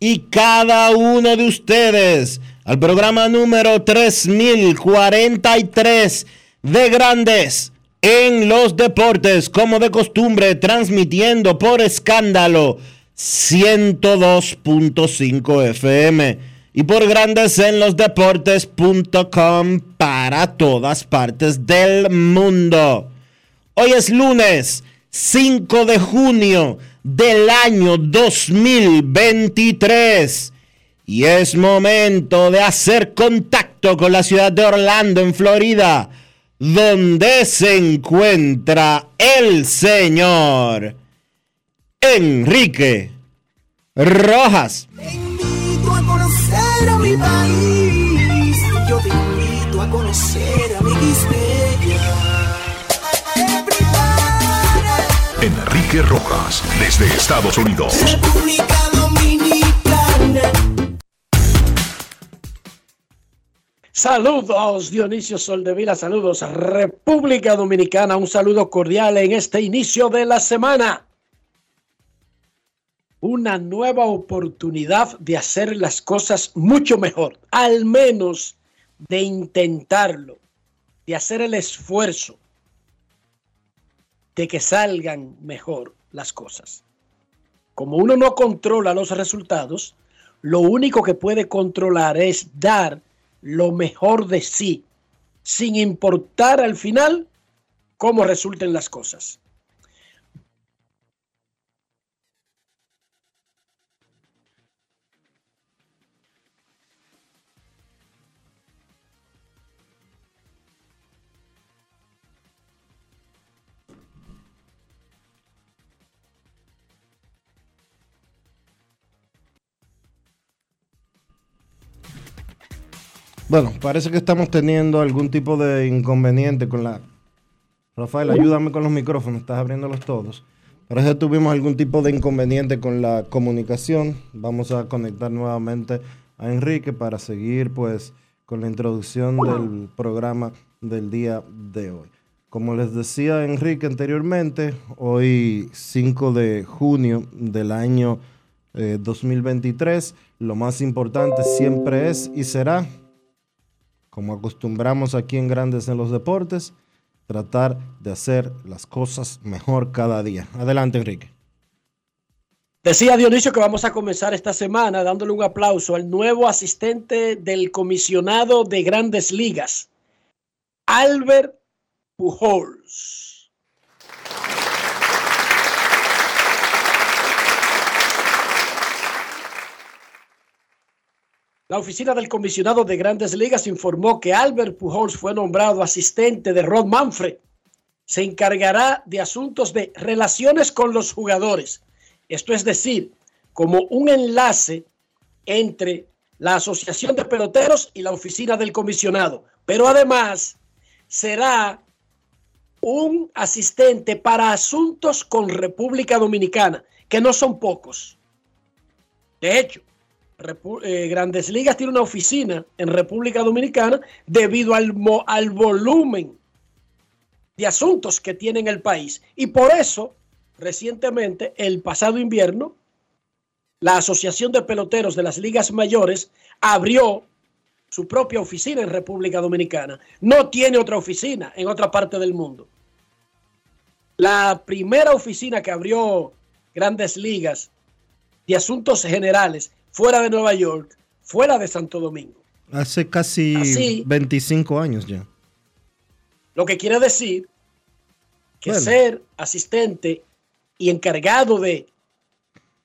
y cada uno de ustedes al programa número 3043 de Grandes en los Deportes, como de costumbre, transmitiendo por escándalo 102.5 FM y por Grandes en los Deportes.com para todas partes del mundo. Hoy es lunes 5 de junio del año 2023 y es momento de hacer contacto con la ciudad de Orlando, en Florida, donde se encuentra el señor Enrique Rojas. Te invito a conocer a mi país. Yo te invito a conocer a mi Enrique Rojas, desde Estados Unidos. República Dominicana. Saludos Dionisio Soldevila, saludos República Dominicana, un saludo cordial en este inicio de la semana. Una nueva oportunidad de hacer las cosas mucho mejor, al menos de intentarlo, de hacer el esfuerzo de que salgan mejor las cosas. Como uno no controla los resultados, lo único que puede controlar es dar lo mejor de sí, sin importar al final cómo resulten las cosas. Bueno, parece que estamos teniendo algún tipo de inconveniente con la... Rafael, ayúdame con los micrófonos, estás abriéndolos todos. Parece que tuvimos algún tipo de inconveniente con la comunicación. Vamos a conectar nuevamente a Enrique para seguir pues con la introducción del programa del día de hoy. Como les decía Enrique anteriormente, hoy 5 de junio del año eh, 2023, lo más importante siempre es y será como acostumbramos aquí en Grandes en los Deportes, tratar de hacer las cosas mejor cada día. Adelante, Enrique. Decía Dionisio que vamos a comenzar esta semana dándole un aplauso al nuevo asistente del comisionado de grandes ligas, Albert Pujols. La oficina del comisionado de grandes ligas informó que Albert Pujols fue nombrado asistente de Rod Manfred. Se encargará de asuntos de relaciones con los jugadores. Esto es decir, como un enlace entre la Asociación de Peloteros y la oficina del comisionado. Pero además será un asistente para asuntos con República Dominicana, que no son pocos. De hecho, Eh, Grandes Ligas tiene una oficina en República Dominicana debido al, al volumen de asuntos que tiene en el país. Y por eso, recientemente, el pasado invierno, la Asociación de Peloteros de las Ligas Mayores abrió su propia oficina en República Dominicana. No tiene otra oficina en otra parte del mundo. La primera oficina que abrió Grandes Ligas de Asuntos Generales fuera de Nueva York, fuera de Santo Domingo. Hace casi Así. 25 años ya. Lo que quiere decir que Bueno. ser asistente y encargado de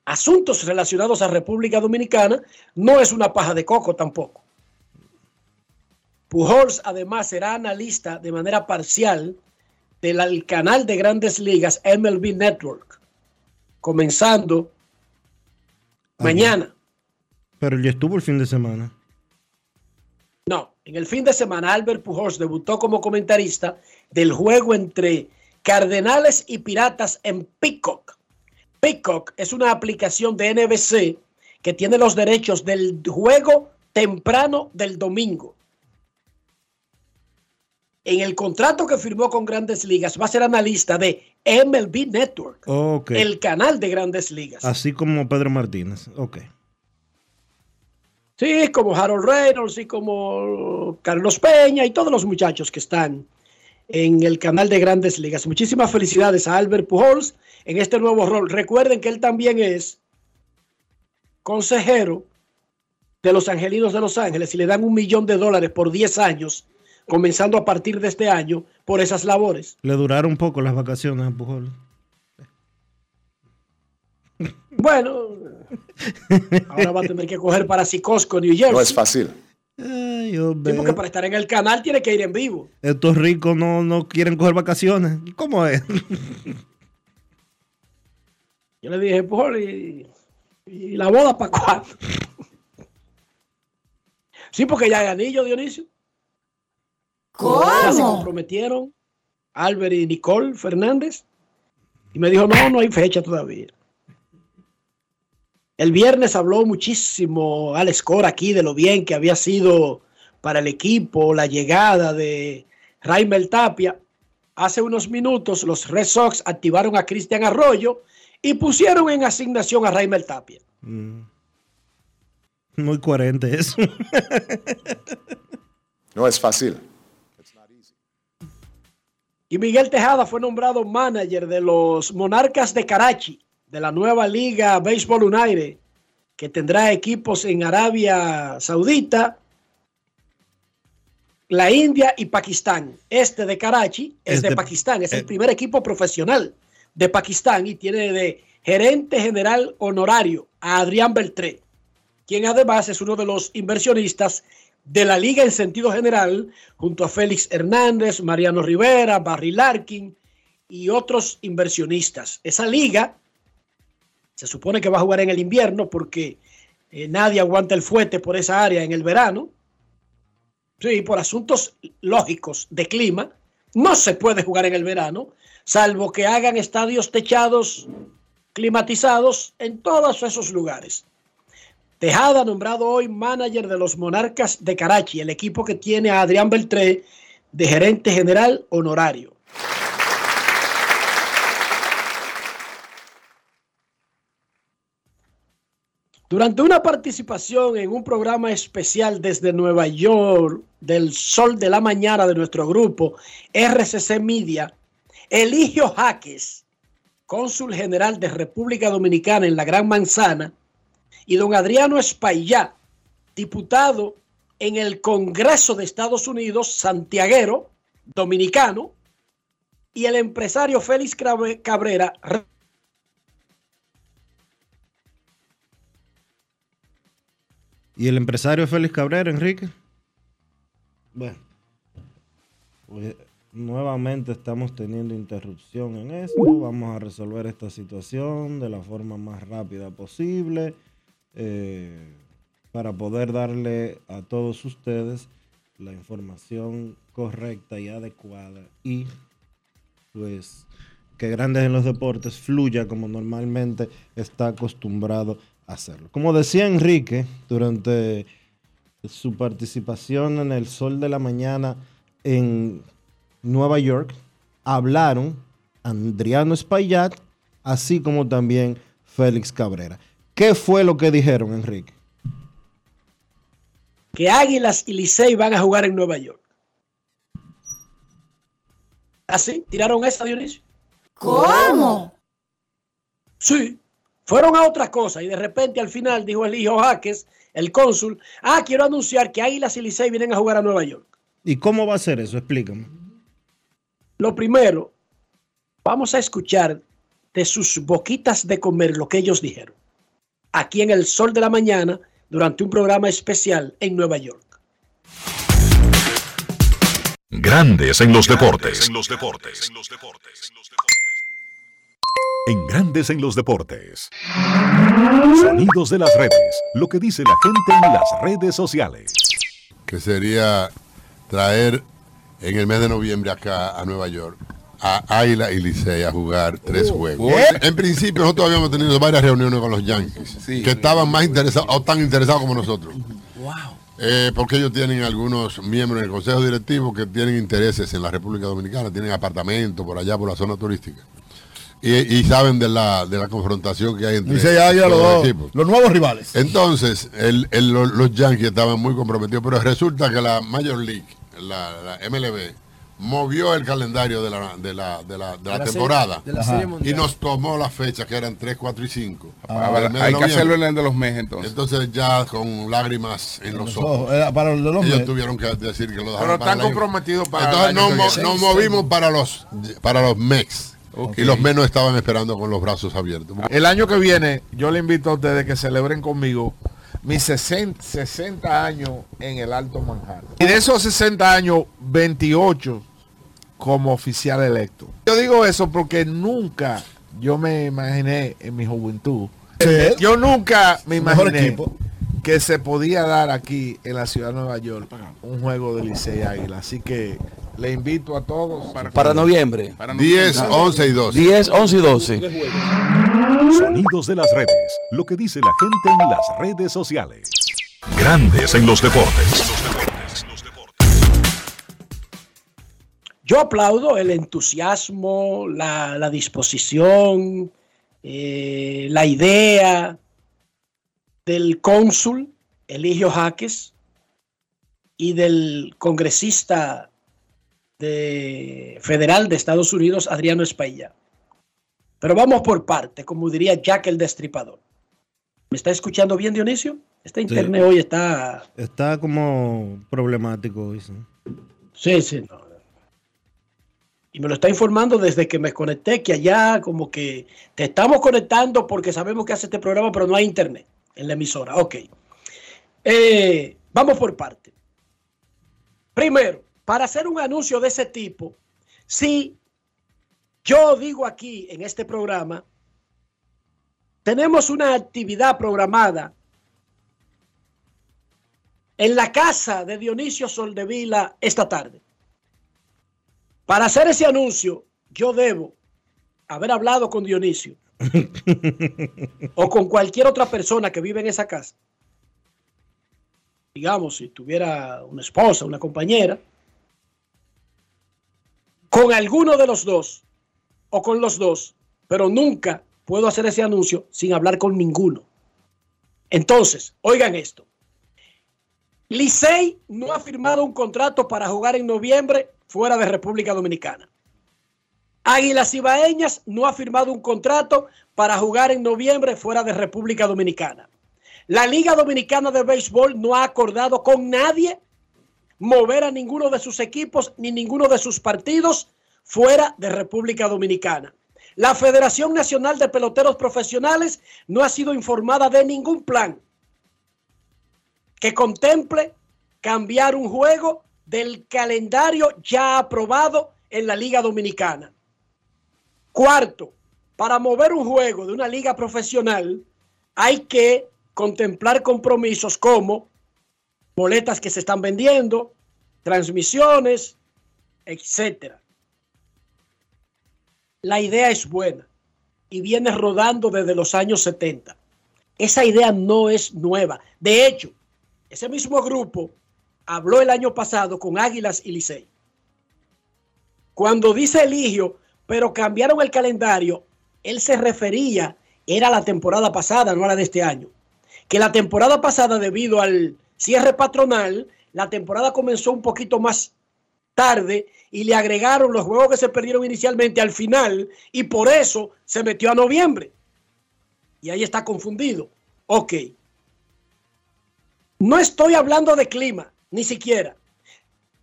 asuntos relacionados a República Dominicana no es una paja de coco tampoco. Pujols además será analista de manera parcial del al canal de grandes ligas MLB Network, comenzando mañana. Pero ya estuvo el fin de semana. No, en el fin de semana Albert Pujols debutó como comentarista del juego entre Cardenales y Piratas en Peacock. Peacock es una aplicación de NBC que tiene los derechos del juego temprano del domingo. En el contrato que firmó con Grandes Ligas va a ser analista de MLB Network, el canal de Grandes Ligas. Así como Pedro Martínez. Ok. Sí, como Harold Reynolds y como Carlos Peña y todos los muchachos que están en el canal de Grandes Ligas. Muchísimas felicidades a Albert Pujols en este nuevo rol. Recuerden que él también es consejero de los Angelinos de Los Ángeles y le dan un millón de dólares por 10 años, comenzando a partir de este año, por esas labores. Le duraron un poco las vacaciones a Pujol. Bueno, ahora va a tener que coger para Psicosco, New Jersey. No es fácil. Ay, hombre. Sí, porque para estar en el canal tiene que ir en vivo. Estos ricos no, no quieren coger vacaciones. ¿Cómo es? Yo le dije, Pujol, ¿y, y la boda para cuándo? sí, porque ya hay anillo, Dionisio. Ya se comprometieron Albert y Nicole Fernández. Y me dijo, no, no hay fecha todavía. El viernes habló muchísimo Alex Cora aquí de lo bien que había sido para el equipo la llegada de Raimel Tapia. Hace unos minutos los Red Sox activaron a Cristian Arroyo y pusieron en asignación a Raimel Tapia. Mm. Muy coherente eso. No es fácil. Y Miguel Tejada fue nombrado manager de los Monarcas de Karachi, de la nueva liga Baseball United, que tendrá equipos en Arabia Saudita, la India y Pakistán. Este de Karachi es, Es de, de- Pakistán, es eh. el primer equipo profesional de Pakistán y tiene de gerente general honorario a Adrián Beltré, quien además es uno de los inversionistas de la liga en sentido general, junto a Félix Hernández, Mariano Rivera, Barry Larkin y otros inversionistas. Esa liga se supone que va a jugar en el invierno porque eh, nadie aguanta el fuete por esa área en el verano. Sí, por asuntos lógicos de clima, no se puede jugar en el verano, salvo que hagan estadios techados climatizados en todos esos lugares. Tejada, nombrado hoy manager de los Monarcas de Karachi, el equipo que tiene a Adrián Beltré de gerente general honorario. Durante una participación en un programa especial desde Nueva York, del Sol de la Mañana de nuestro grupo RCC Media, Eligio Jaques, cónsul general de República Dominicana en la Gran Manzana, y don Adriano Espaillá, diputado en el Congreso de Estados Unidos, santiaguero, dominicano, y el empresario Félix Cabrera, ¿Y el empresario Félix Cabrera, Enrique? Bueno, pues nuevamente estamos teniendo interrupción en esto. Vamos a resolver esta situación de la forma más rápida posible eh, para poder darle a todos ustedes la información correcta y adecuada y pues que Grandes en los Deportes fluya como normalmente está acostumbrado hacerlo. Como decía Enrique durante su participación en el Sol de la Mañana en Nueva York, hablaron Adriano Espaillat, así como también Félix Cabrera. ¿Qué fue lo que dijeron, Enrique? Que Águilas y Licey van a jugar en Nueva York. ¿Así? ¿Tiraron esa, Dionisio? ¿Cómo? Sí. Fueron a otra cosa y de repente al final dijo el hijo Jaques, el cónsul, ah, quiero anunciar que Águilas y Licey vienen a jugar a Nueva York. ¿Y cómo va a ser eso? Explícame. Lo primero, vamos a escuchar de sus boquitas de comer lo que ellos dijeron. Aquí en el sol de la mañana, durante un programa especial en Nueva York. Grandes en los deportes. En los deportes. En Grandes en los deportes. Sonidos de las redes. Lo que dice la gente en las redes sociales. Que sería traer en el mes de noviembre acá a Nueva York a Águila y Licey a jugar tres juegos. En principio nosotros habíamos tenido varias reuniones con los Yankees que estaban más interesados o tan interesados como nosotros. Eh, porque ellos tienen algunos miembros del consejo directivo que tienen intereses en la República Dominicana, tienen apartamentos por allá por la zona turística. Y, y saben de la, de la confrontación que hay entre Dice ya, ya los los, dos equipos. los nuevos rivales. Entonces, el- el- lo- los Yankees estaban muy comprometidos, pero resulta que la Major League, la, la MLB, movió el calendario de la, de la, de la, de la la temporada serie- de la serie y nos tomó las fechas que eran 3, 4 y 5. Ah, vale, hay que hacerlo en el de los meses entonces. Entonces ya con lágrimas en los Los ojos. ojos, era para los de los Ellos meses. tuvieron que decir que lo dejaron Pero para están comprometidos para Entonces nos, nos movimos para los para los MEX. Y los menos estaban esperando con los brazos abiertos. El año que viene, yo le invito a ustedes que celebren conmigo mis 60, 60 años en el Alto Manhattan. Y de esos 60 años, 28 como oficial electo. Yo digo eso porque nunca yo me imaginé en mi juventud. Sí. Yo nunca me imaginé que se podía dar aquí en la ciudad de Nueva York un juego de Licey Águila. Así que le invito a todos Para noviembre. 10, 11 y 12. 10, 11 y 12. Sonidos de las redes. Lo que dice la gente en las redes sociales. Grandes en los deportes. Yo aplaudo el entusiasmo, la, la disposición, eh, la idea del cónsul Eligio Jaques y del congresista de, federal de Estados Unidos, Adriano Espailla. Pero vamos por parte, como diría Jack el Destripador. ¿Me está escuchando bien, Dionisio? Este internet hoy está... Está como problemático hoy, sí. Sí, sí, no. Y me lo está informando desde que me conecté, que allá como que te estamos conectando porque sabemos que hace este programa, pero no hay internet en la emisora. Ok. Eh, vamos por parte. Primero, para hacer un anuncio de ese tipo, si yo digo aquí en este programa, tenemos una actividad programada en la casa de Dionisio Soldevila esta tarde. Para hacer ese anuncio, yo debo haber hablado con Dionisio o con cualquier otra persona que vive en esa casa. Digamos, si tuviera una esposa, una compañera, con alguno de los dos o con los dos, pero nunca puedo hacer ese anuncio sin hablar con ninguno. Entonces, oigan esto. Licey no ha firmado un contrato para jugar en noviembre fuera de República Dominicana. Águilas Ibaeñas no ha firmado un contrato para jugar en noviembre fuera de República Dominicana. La Liga Dominicana de Béisbol no ha acordado con nadie mover a ninguno de sus equipos ni ninguno de sus partidos fuera de República Dominicana. La Federación Nacional de Peloteros Profesionales no ha sido informada de ningún plan que contemple cambiar un juego del calendario ya aprobado en la Liga Dominicana. Cuarto, para mover un juego de una liga profesional hay que contemplar compromisos como boletas que se están vendiendo, transmisiones, etcétera. La idea es buena y viene rodando desde los años 70. Esa idea no es nueva. De hecho, ese mismo grupo habló el año pasado con Águilas y Licey. Cuando dice Eligio, pero cambiaron el calendario, él se refería, era la temporada pasada, no a la de este año. Que la temporada pasada, debido al cierre patronal, la temporada comenzó un poquito más tarde y le agregaron los juegos que se perdieron inicialmente al final y por eso se metió a noviembre. Y ahí está confundido. Ok. No estoy hablando de clima, ni siquiera.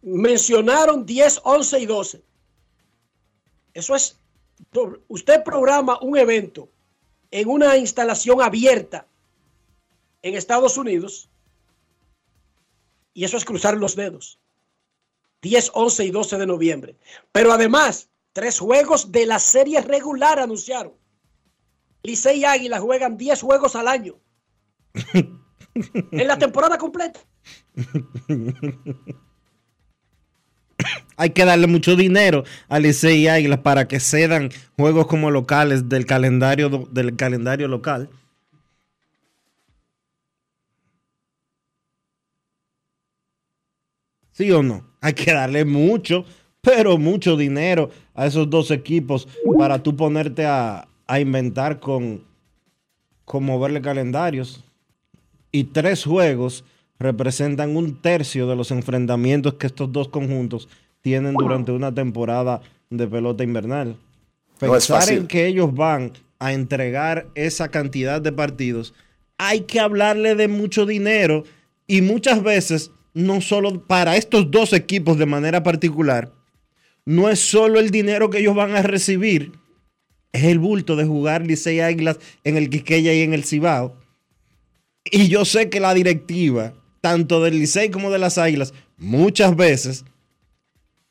Mencionaron 10, 11 y 12. Eso es, usted programa un evento en una instalación abierta en Estados Unidos y eso es cruzar los dedos. 10, 11 y 12 de noviembre. Pero además, tres juegos de la serie regular anunciaron. Licey y Águila juegan 10 juegos al año. en la temporada completa. Hay que darle mucho dinero a Licey y Águilas para que cedan juegos como locales del calendario, del calendario local. ¿Sí o no? Hay que darle mucho, pero mucho dinero a esos dos equipos para tú ponerte a, inventar con, con moverle calendarios. Y tres juegos representan un tercio de los enfrentamientos que estos dos conjuntos tienen durante una temporada de pelota invernal. Pensar en que ellos van a entregar esa cantidad de partidos, hay que hablarle de mucho dinero y muchas veces no solo para estos dos equipos de manera particular, no es solo el dinero que ellos van a recibir, es el bulto de jugar Licey Águilas en el Quiqueya y en el Cibao. Y yo sé que la directiva, tanto del Licey como de las Águilas, muchas veces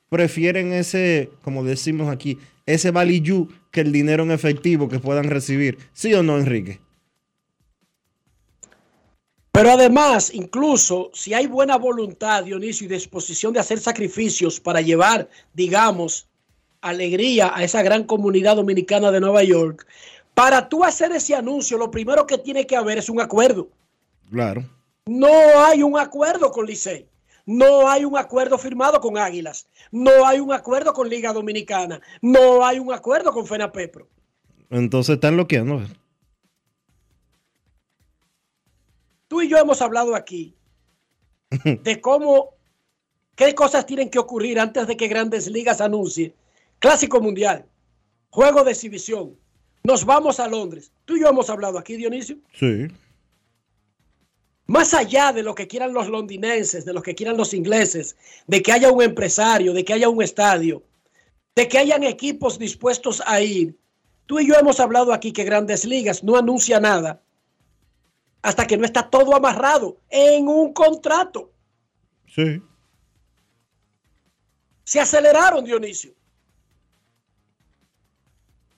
prefieren ese, como decimos aquí, ese valillú que el dinero en efectivo que puedan recibir. ¿Sí o no, Enrique? Pero además, incluso si hay buena voluntad, Dionisio, y disposición de hacer sacrificios para llevar, digamos, alegría a esa gran comunidad dominicana de Nueva York, para tú hacer ese anuncio, lo primero que tiene que haber es un acuerdo. Claro. No hay un acuerdo con Licey. No hay un acuerdo firmado con Águilas. No hay un acuerdo con Liga Dominicana. No hay un acuerdo con FENAPEPRO. Entonces están bloqueando. Tú y yo hemos hablado aquí de cómo, qué cosas tienen que ocurrir antes de que Grandes Ligas anuncie Clásico Mundial, Juego de Exhibición. Nos vamos a Londres. Tú y yo hemos hablado aquí, Dionisio. Sí. Más allá de lo que quieran los londinenses, de lo que quieran los ingleses, de que haya un empresario, de que haya un estadio, de que hayan equipos dispuestos a ir. Tú y yo hemos hablado aquí que Grandes Ligas no anuncia nada hasta que no está todo amarrado en un contrato. Sí. Se aceleraron, Dionisio.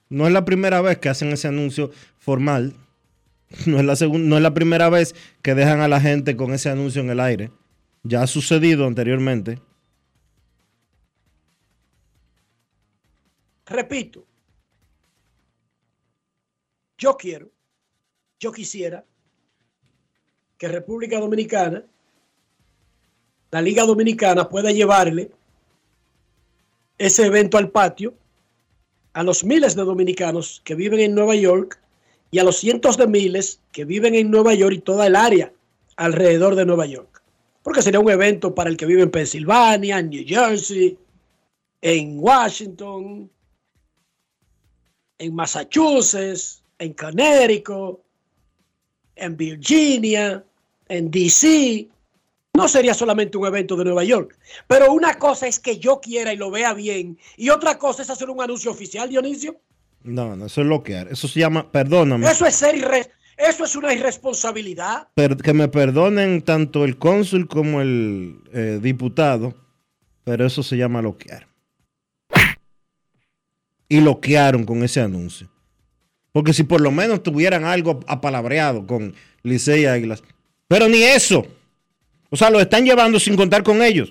No es la primera vez que hacen ese anuncio formal. No es, la segunda, no es la primera vez que dejan a la gente con ese anuncio en el aire. Ya ha sucedido anteriormente. Repito, yo quiero, yo quisiera que República Dominicana, la Liga Dominicana pueda llevarle ese evento al patio a los miles de dominicanos que viven en Nueva York y a los cientos de miles que viven en Nueva York y toda el área alrededor de Nueva York. Porque sería un evento para el que vive en Pensilvania, en New Jersey, en Washington, en Massachusetts, en Connecticut, en Virginia, en DC, no sería solamente un evento de Nueva York. Pero una cosa es que yo quiera y lo vea bien, y otra cosa es hacer un anuncio oficial, Dionisio. No, no, eso es bloquear. Eso se llama, perdóname. Eso es ser eso es una irresponsabilidad. que me perdonen tanto el cónsul como el eh, diputado, pero eso se llama bloquear. Y bloquearon con ese anuncio. Porque si por lo menos tuvieran algo apalabreado con Licey Águilas, pero ni eso. O sea, lo están llevando sin contar con ellos.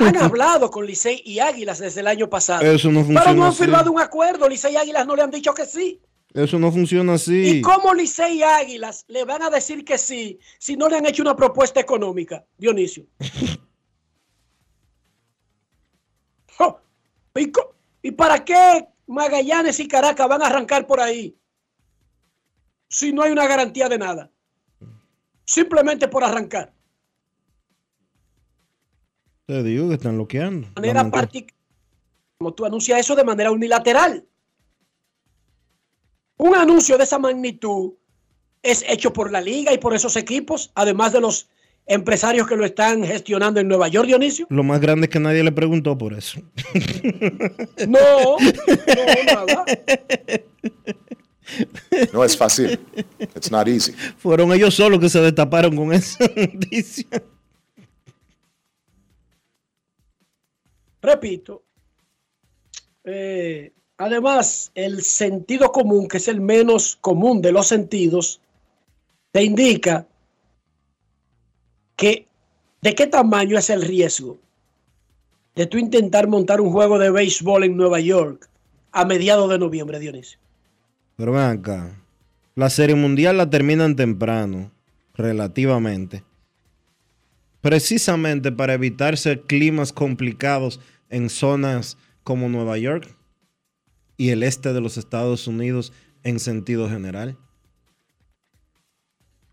Han hablado con Licey y Águilas desde el año pasado. Eso no funciona Pero no han firmado un acuerdo. Licey y Águilas no le han dicho que sí. Eso no funciona así. ¿Y cómo Licey y Águilas le van a decir que sí si no le han hecho una propuesta económica, Dionisio? Oh, ¿Y, co- ¿Y para qué Magallanes y Caracas van a arrancar por ahí si no hay una garantía de nada? Simplemente por arrancar. Te digo que están bloqueando. De manera Lamentab- partic- como tú anuncias eso de manera unilateral. Un anuncio de esa magnitud es hecho por la liga y por esos equipos, además de los empresarios que lo están gestionando en Nueva York, Dionisio. Lo más grande es que nadie le preguntó por eso. No, no, nada. No es fácil. It's not easy. Fueron ellos solos que se destaparon con esa noticia. Repito, eh, además, el sentido común, que es el menos común de los sentidos, te indica que de qué tamaño es el riesgo de tú intentar montar un juego de béisbol en Nueva York a mediados de noviembre, Dionisio. Pero ven acá. La serie mundial la terminan temprano, relativamente. Precisamente para evitarse climas complicados en zonas como Nueva York y el este de los Estados Unidos en sentido general.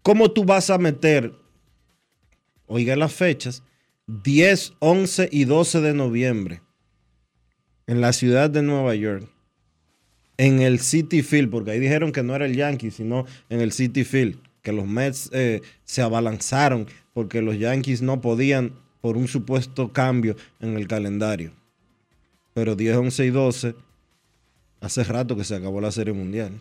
¿Cómo tú vas a meter, oiga las fechas, 10, 11 y 12 de noviembre en la ciudad de Nueva York? En el City Field, porque ahí dijeron que no era el Yankee, sino en el City Field, que los Mets eh, se abalanzaron porque los Yankees no podían por un supuesto cambio en el calendario. Pero 10, 11 y 12, hace rato que se acabó la Serie Mundial.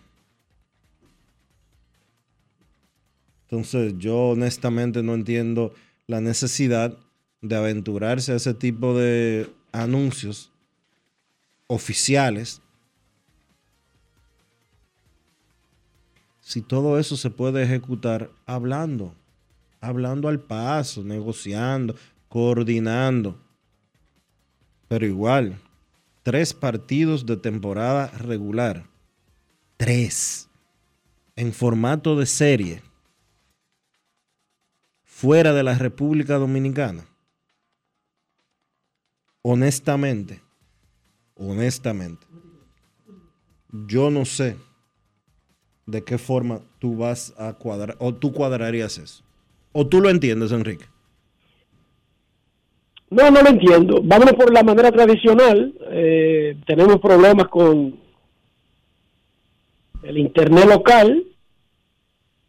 Entonces yo honestamente no entiendo la necesidad de aventurarse a ese tipo de anuncios oficiales si todo eso se puede ejecutar hablando, hablando al paso, negociando, coordinando. Pero igual, tres partidos de temporada regular. Tres. En formato de serie. Fuera de la República Dominicana. Honestamente, honestamente, yo no sé de qué forma tú vas a cuadrar o tú cuadrarías eso. O tú lo entiendes, Enrique. No, no lo entiendo. Vámonos por la manera tradicional. Eh, tenemos problemas con el internet local.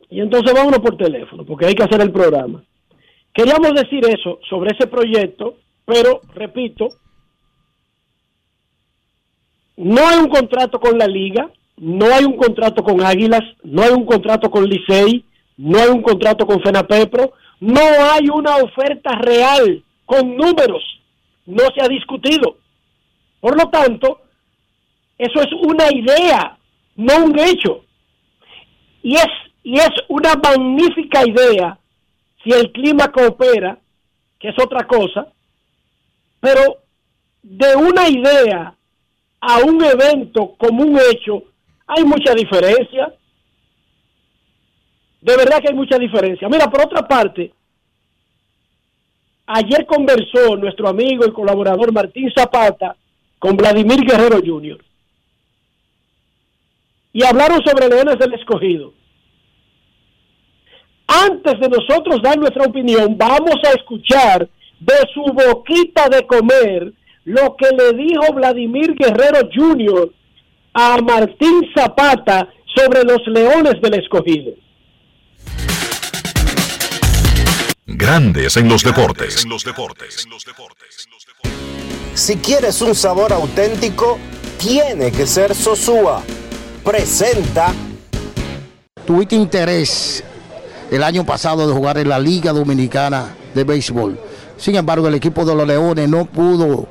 Y entonces vámonos por teléfono, porque hay que hacer el programa. Queríamos decir eso sobre ese proyecto, pero repito, no hay un contrato con la liga, no hay un contrato con Águilas, no hay un contrato con Licey, no hay un contrato con Fenapepro, no hay una oferta real con números, no se ha discutido. Por lo tanto, eso es una idea, no un hecho. Y es, y es una magnífica idea si el clima coopera, que es otra cosa, pero de una idea a un evento como un hecho, hay mucha diferencia. De verdad que hay mucha diferencia. Mira, por otra parte, ayer conversó nuestro amigo y colaborador Martín Zapata con Vladimir Guerrero Jr. Y hablaron sobre Leones del Escogido. Antes de nosotros dar nuestra opinión, vamos a escuchar de su boquita de comer lo que le dijo Vladimir Guerrero Jr. a Martín Zapata sobre los Leones del Escogido. Grandes en los deportes. Si quieres un sabor auténtico, tiene que ser Sosúa. Presenta. Tuviste interés el año pasado de jugar en la Liga Dominicana de Béisbol. Sin embargo, el equipo de los Leones no pudo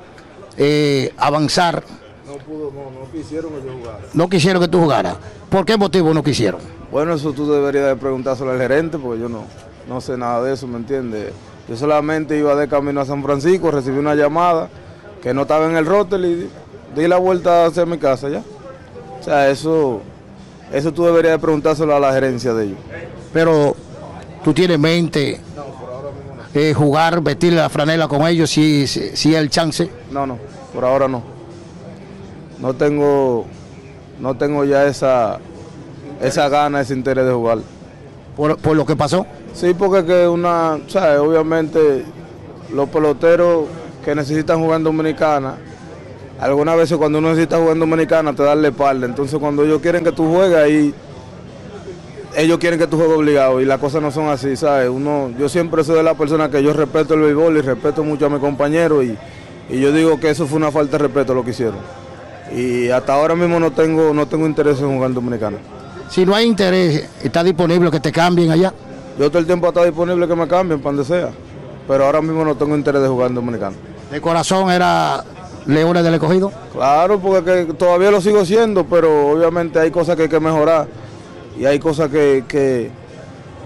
eh, avanzar. No pudo, no, no quisieron que yo jugara. No quisieron que tú jugaras. ¿Por qué motivo no quisieron? Bueno, eso tú deberías de preguntárselo al gerente porque yo no, no sé nada de eso, ¿me entiendes? Yo solamente iba de camino a San Francisco, recibí una llamada que no estaba en el roster y di la vuelta hacia mi casa ya. O sea, eso Eso tú deberías de preguntárselo a la gerencia de ellos. Pero tú tienes mente eh, jugar, vestir la franela con ellos si, si, si hay el chance. No, no, por ahora no. No tengo, no tengo ya esa, esa gana, ese interés de jugar. ¿Por, por lo que pasó? Sí, porque que una, ¿sabes? Obviamente los peloteros que necesitan jugar en Dominicana, algunas veces cuando uno necesita jugar en Dominicana te dan la espalda. Entonces cuando ellos quieren que tú juegues ahí, ellos quieren que tú juegues obligado y las cosas no son así, ¿sabes? Uno, yo siempre soy de la persona que yo respeto el béisbol y respeto mucho a mis compañeros y, y yo digo que eso fue una falta de respeto lo que hicieron. Y hasta ahora mismo no tengo, no tengo interés en jugar en Dominicana. Si no hay interés, está disponible que te cambien allá. Yo todo el tiempo está disponible que me cambien para donde sea, pero ahora mismo no tengo interés de jugar en Dominicana. De corazón era Leones del Escogido. Claro, porque que todavía lo sigo siendo, pero obviamente hay cosas que hay que mejorar y hay cosas que, que,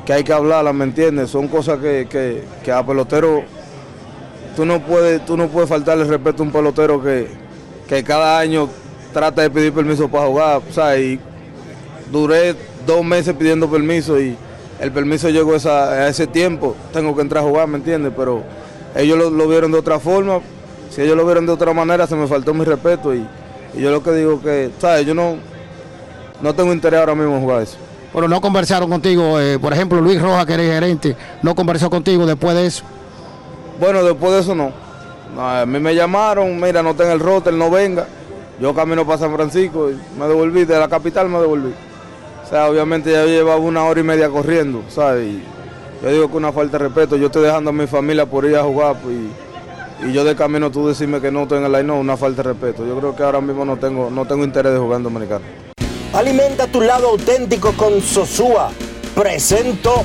que hay que hablarlas, ¿me entiendes? Son cosas que, que, que a pelotero tú no puedes, tú no puedes faltarle respeto a un pelotero que, que cada año trata de pedir permiso para jugar, ¿sabes? Y duré dos meses pidiendo permiso y el permiso llegó esa- a ese tiempo, tengo que entrar a jugar, ¿me entiendes? Pero ellos lo, lo vieron de otra forma, si ellos lo vieron de otra manera se me faltó mi respeto y, y yo lo que digo que, ¿sabes? Yo no, no tengo interés ahora mismo en jugar eso. Pero no conversaron contigo, eh, por ejemplo, Luis Rojas, que eres gerente, no conversó contigo después de eso. Bueno, después de eso no. A mí me llamaron, mira, no está en el roster, no venga. Yo camino para San Francisco y me devolví, de la capital me devolví. O sea, obviamente ya llevaba una hora y media corriendo, ¿sabes? Y yo digo que una falta de respeto, yo estoy dejando a mi familia por ir a jugar pues, y, y yo de camino tú decirme que no estoy en el line, no, una falta de respeto. Yo creo que ahora mismo no tengo, no tengo interés de jugar en Dominicana. Alimenta tu lado auténtico con Sosúa. Presento.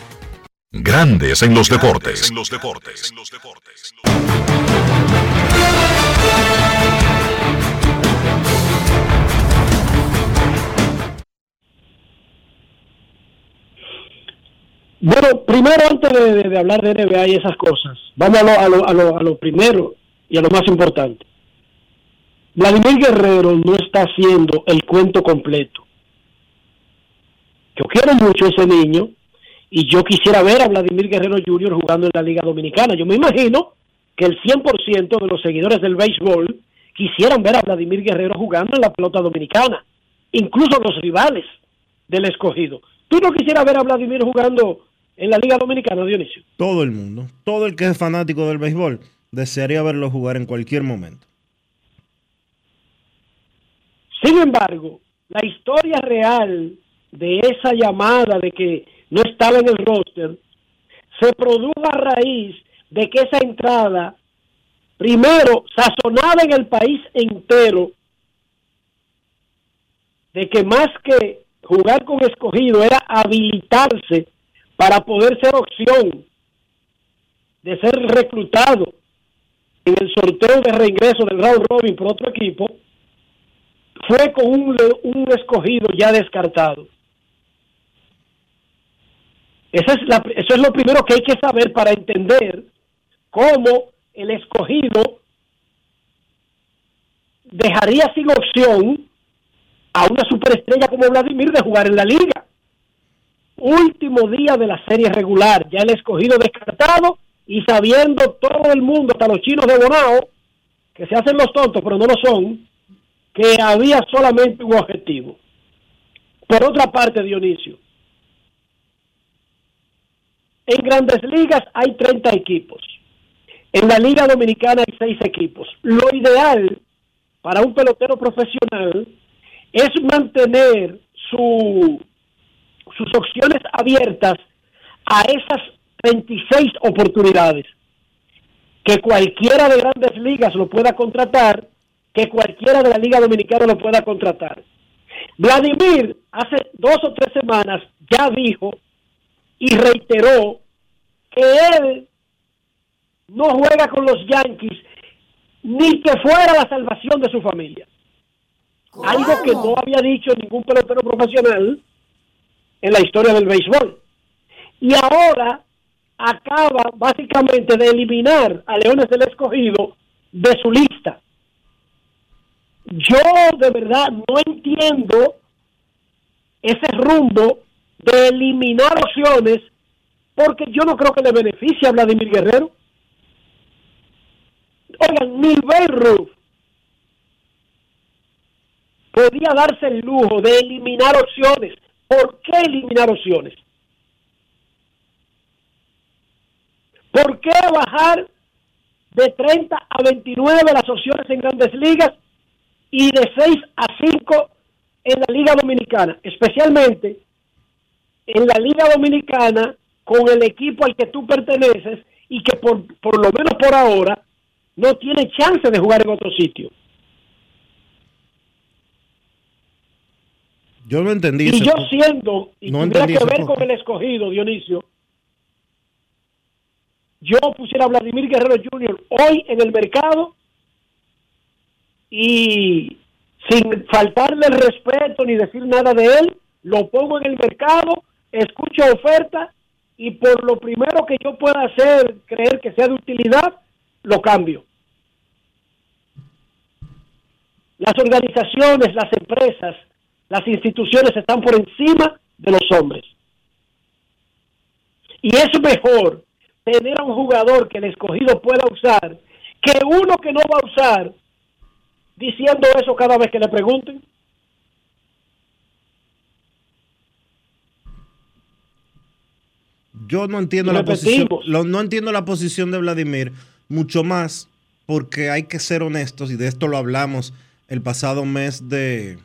Grandes en los deportes. Bueno, primero antes de, de- de hablar de NBA y esas cosas, vamos a lo, a, lo, a, lo, a lo primero y a lo más importante. Vladimir Guerrero no está haciendo el cuento completo. Yo quiero mucho a ese niño y yo quisiera ver a Vladimir Guerrero Jr. jugando en la Liga Dominicana. Yo me imagino que el 100% de los seguidores del béisbol quisieran ver a Vladimir Guerrero jugando en la pelota dominicana, incluso los rivales del escogido. ¿Tú no quisieras ver a Vladimir jugando en la Liga Dominicana, Dionisio? Todo el mundo, todo el que es fanático del béisbol, desearía verlo jugar en cualquier momento. Sin embargo, la historia real de esa llamada de que no estaba en el roster se produjo a raíz de que esa entrada, primero, sazonada en el país entero, de que más que jugar con escogido era habilitarse para poder ser opción de ser reclutado en el sorteo de reingreso del round robin por otro equipo, fue con un, un escogido ya descartado. Esa es la- eso es lo primero que hay que saber para entender cómo el escogido dejaría sin opción a una superestrella como Vladimir de jugar en la liga. Último día de la serie regular, ya el escogido descartado y sabiendo todo el mundo, hasta los chinos de Bonao, que se hacen los tontos, pero no lo son, que había solamente un objetivo. Por otra parte, Dionisio, en grandes ligas hay 30 equipos. En la Liga Dominicana hay 6 equipos. Lo ideal para un pelotero profesional es mantener su, sus opciones abiertas a esas 26 oportunidades. Que cualquiera de grandes ligas lo pueda contratar, que cualquiera de la Liga Dominicana lo pueda contratar. Vladimir hace dos o tres semanas ya dijo y reiteró que él no juega con los Yankees ni que fuera la salvación de su familia. Algo que no había dicho ningún pelotero profesional en la historia del béisbol. Y ahora acaba básicamente de eliminar a Leones del Escogido de su lista. Yo de verdad no entiendo ese rumbo de eliminar opciones porque yo no creo que le beneficie a Vladimir Guerrero. Oigan, ni podía darse el lujo de eliminar opciones. ¿Por qué eliminar opciones? ¿Por qué bajar de 30 a 29 las opciones en grandes ligas y de 6 a 5 en la Liga Dominicana? Especialmente en la Liga Dominicana con el equipo al que tú perteneces y que por, por lo menos por ahora no tiene chance de jugar en otro sitio. Yo no entendí. Y yo siendo, y tuviera que ver con el escogido, Dionisio, yo pusiera a Vladimir Guerrero Jr. hoy en el mercado y sin faltarle el respeto ni decir nada de él, lo pongo en el mercado, escucho oferta y por lo primero que yo pueda hacer, creer que sea de utilidad, lo cambio. Las organizaciones, las empresas, las instituciones están por encima de los hombres. Y es mejor tener a un jugador que el escogido pueda usar que uno que no va a usar diciendo eso cada vez que le pregunten. Yo no entiendo la posición, no entiendo la posición de Vladimir, mucho más porque hay que ser honestos y de esto lo hablamos el pasado mes de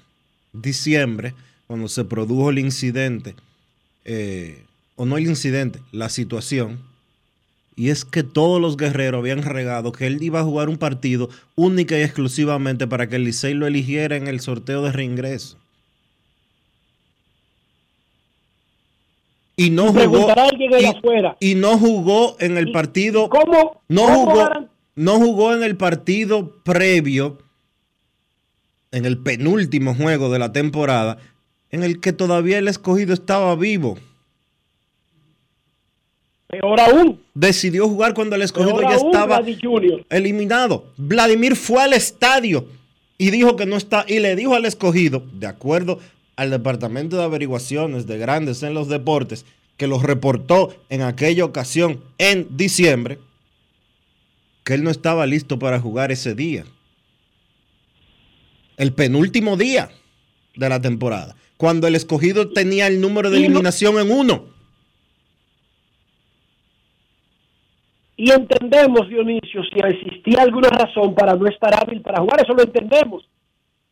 diciembre, cuando se produjo el incidente, eh, o no el incidente, la situación, y es que todos los guerreros habían regado que él iba a jugar un partido única y exclusivamente para que el Licey lo eligiera en el sorteo de reingreso. Y no jugó y, no jugó en el partido ¿Cómo, no jugó no jugó en el partido previo en el penúltimo juego de la temporada en el que todavía el escogido estaba vivo. Peor aún. Decidió jugar cuando el escogido ya estaba eliminado. Vladimir fue al estadio y dijo que no está y le dijo al escogido, de acuerdo al Departamento de Averiguaciones de Grandes en los Deportes, que los reportó en aquella ocasión en diciembre, que él no estaba listo para jugar ese día. El penúltimo día de la temporada, cuando el escogido tenía el número de eliminación en uno. Y entendemos, Dionisio, si existía alguna razón para no estar hábil para jugar, eso lo entendemos.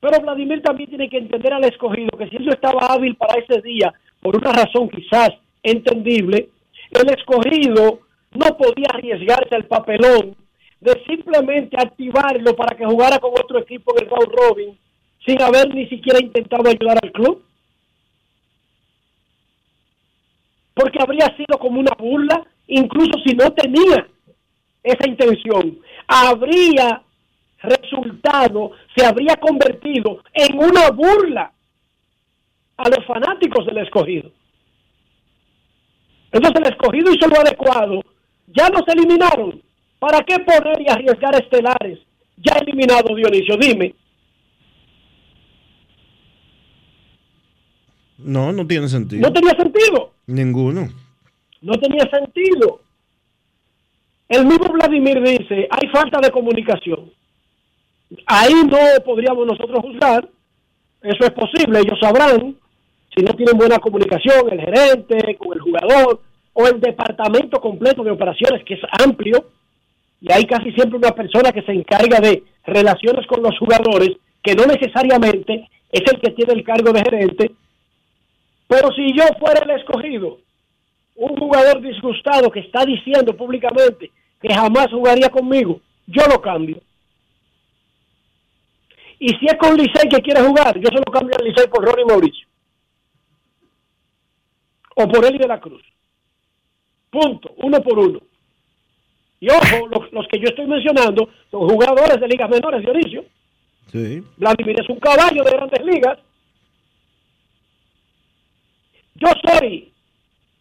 Pero Vladimir también tiene que entender al escogido que si no estaba hábil para ese día, por una razón quizás entendible, el escogido no podía arriesgarse al papelón de simplemente activarlo para que jugara con otro equipo en el round robin sin haber ni siquiera intentado ayudar al club. Porque habría sido como una burla, incluso si no tenía esa intención. Habría resultado se habría convertido en una burla a los fanáticos del escogido. Entonces el escogido hizo lo adecuado. Ya nos eliminaron. ¿Para qué poner y arriesgar estelares? Ya eliminado Dionisio, dime. No, no tiene sentido. No tenía sentido. Ninguno. No tenía sentido. El mismo Vladimir dice, hay falta de comunicación. Ahí no podríamos nosotros juzgar, eso es posible, ellos sabrán. Si no tienen buena comunicación, el gerente con el jugador o el departamento completo de operaciones, que es amplio, y hay casi siempre una persona que se encarga de relaciones con los jugadores, que no necesariamente es el que tiene el cargo de gerente, pero si yo fuera el escogido, un jugador disgustado que está diciendo públicamente que jamás jugaría conmigo, yo lo cambio. Y si es con Licey que quiere jugar, yo se lo cambio al Licey por Ronnie Mauricio. O por Eli de la Cruz. Punto. Uno por uno. Y ojo, los, los que yo estoy mencionando son jugadores de ligas menores, Dionisio. Sí. Vladimir es un caballo de grandes ligas. Yo soy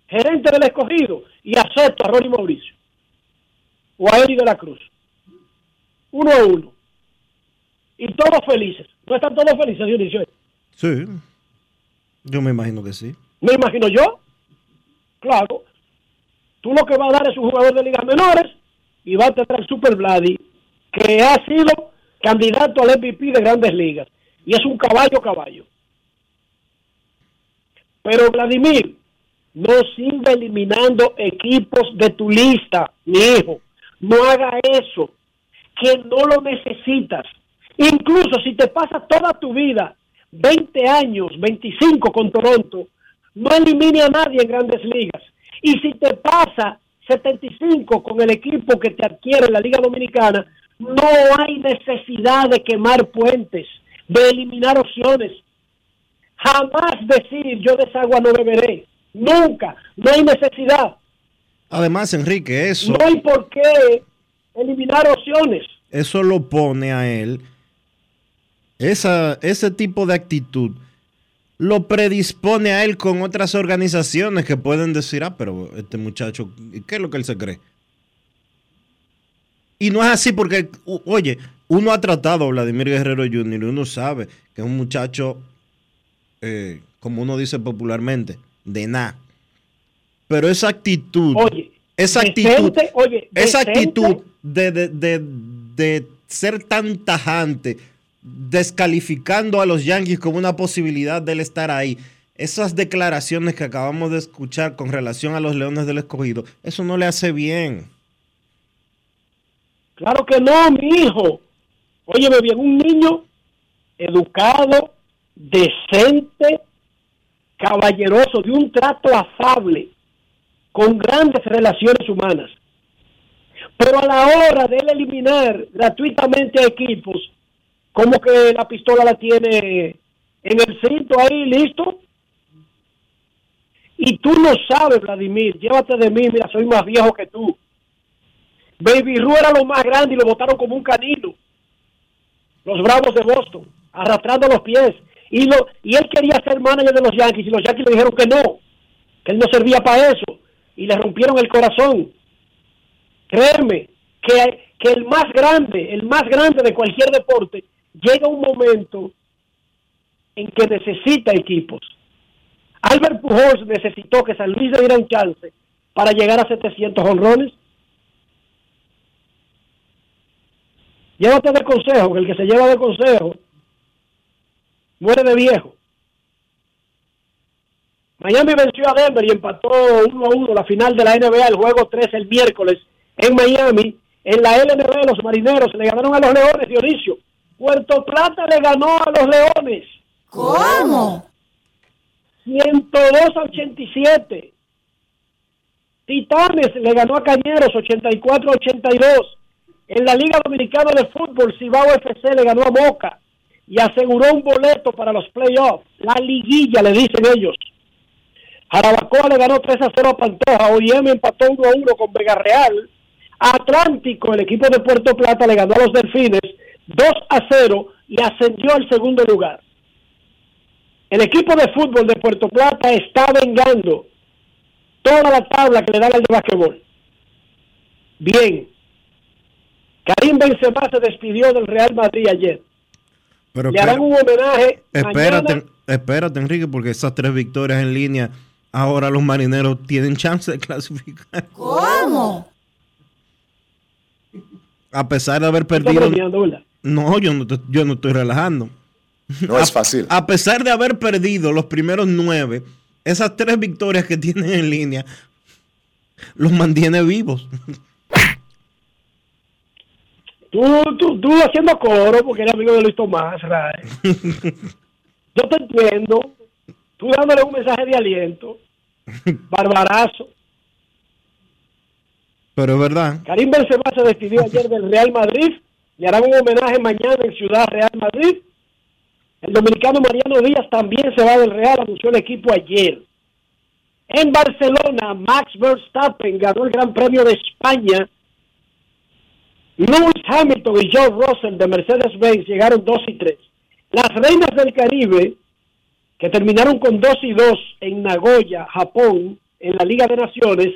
gerente del escogido y acepto a Ronnie Mauricio o a Eli de la Cruz. Uno a uno. Y todos felices. ¿No están todos felices, Dionisio? Sí. Yo me imagino que sí. Me imagino yo. Claro. Tú lo que vas a dar es un jugador de ligas menores y va a tener al Super Vladi, que ha sido candidato al MVP de grandes ligas. Y es un caballo caballo. Pero Vladimir, no siga eliminando equipos de tu lista, mi hijo. No haga eso, que no lo necesitas. Incluso si te pasa toda tu vida, 20 años, 25 con Toronto, no elimine a nadie en grandes ligas. Y si te pasa 75 con el equipo que te adquiere en la Liga Dominicana, no hay necesidad de quemar puentes, de eliminar opciones. Jamás decir yo de esa agua no beberé. Nunca. No hay necesidad. Además, Enrique, eso, No hay por qué eliminar opciones. eso lo pone a él, esa, ese tipo de actitud, lo predispone a él con otras organizaciones que pueden decir, ah, pero este muchacho, ¿qué es lo que él se cree? Y no es así porque, oye, uno ha tratado a Vladimir Guerrero Jr. y uno sabe que es un muchacho, eh, como uno dice popularmente, de nada. Pero esa actitud, esa actitud, decente, oye, esa actitud de, de- de- de ser tan tajante, descalificando a los Yankees como una posibilidad de él estar ahí. Esas declaraciones que acabamos de escuchar con relación a los Leones del Escogido, eso no le hace bien. Claro que no, mi hijo. Óyeme bien, un niño educado, decente, caballeroso, de un trato afable, con grandes relaciones humanas. Pero a la hora de él eliminar gratuitamente a equipos, como que la pistola la tiene en el cinto ahí, listo. Y tú no sabes, Vladimir, llévate de mí, mira, soy más viejo que tú. Baby Ru era lo más grande y lo botaron como un canino. Los Bravos de Boston, arrastrando los pies. Y, lo, y él quería ser manager de los Yankees y los Yankees le dijeron que no, que él no servía para eso. Y le rompieron el corazón. Créeme que, que el más grande, el más grande de cualquier deporte, llega un momento en que necesita equipos. Albert Pujols necesitó que San Luis le diera un chance para llegar a 700 honrones. Llévate de consejo, que el que se lleva de consejo muere de viejo. Miami venció a Denver y empató 1 a 1 la final de la NBA, el juego 3 el miércoles en Miami. En la LNB los marineros le ganaron a los Leones, Dionisio. Puerto Plata le ganó a los Leones. ¿Cómo? 102 a 87. Titanes le ganó a Cañeros 84 a 82. En la Liga Dominicana de Fútbol, Cibao FC le ganó a Moca y aseguró un boleto para los playoffs. La liguilla, le dicen ellos. Jarabacoa le ganó 3 a 0 a Pantoja. OIM empató 1 a 1 con Vega Real. Atlántico, el equipo de Puerto Plata, le ganó a los Delfines 2 a 0 y ascendió al segundo lugar. El equipo de fútbol de Puerto Plata está vengando toda la tabla que le dan al de basquetbol. Bien. Karim Benzema se despidió del Real Madrid ayer. Pero Le harán un homenaje Espérate, mañana. espérate, Enrique, porque esas tres victorias en línea, ahora los marineros tienen chance de clasificar. ¿Cómo? A pesar de haber Está perdido. No, yo no, te- yo no estoy relajando. No es fácil. A pesar de haber perdido los primeros nueve, esas tres victorias que tienen en línea los mantiene vivos. Tú, tú, tú haciendo coro porque eres amigo de Luis Tomás, Ray. Yo te entiendo. Tú dándole un mensaje de aliento. Barbarazo. Pero es verdad. Karim Benzema se despidió ayer del Real Madrid. Le harán un homenaje mañana en Ciudad Real Madrid. El dominicano Mariano Díaz también se va del Real, anunció el equipo ayer. En Barcelona, Max Verstappen ganó el Gran Premio de España. Lewis Hamilton y George Russell de Mercedes-Benz llegaron 2 y 3. Las Reinas del Caribe, que terminaron con 2 y 2 en Nagoya, Japón, en la Liga de Naciones,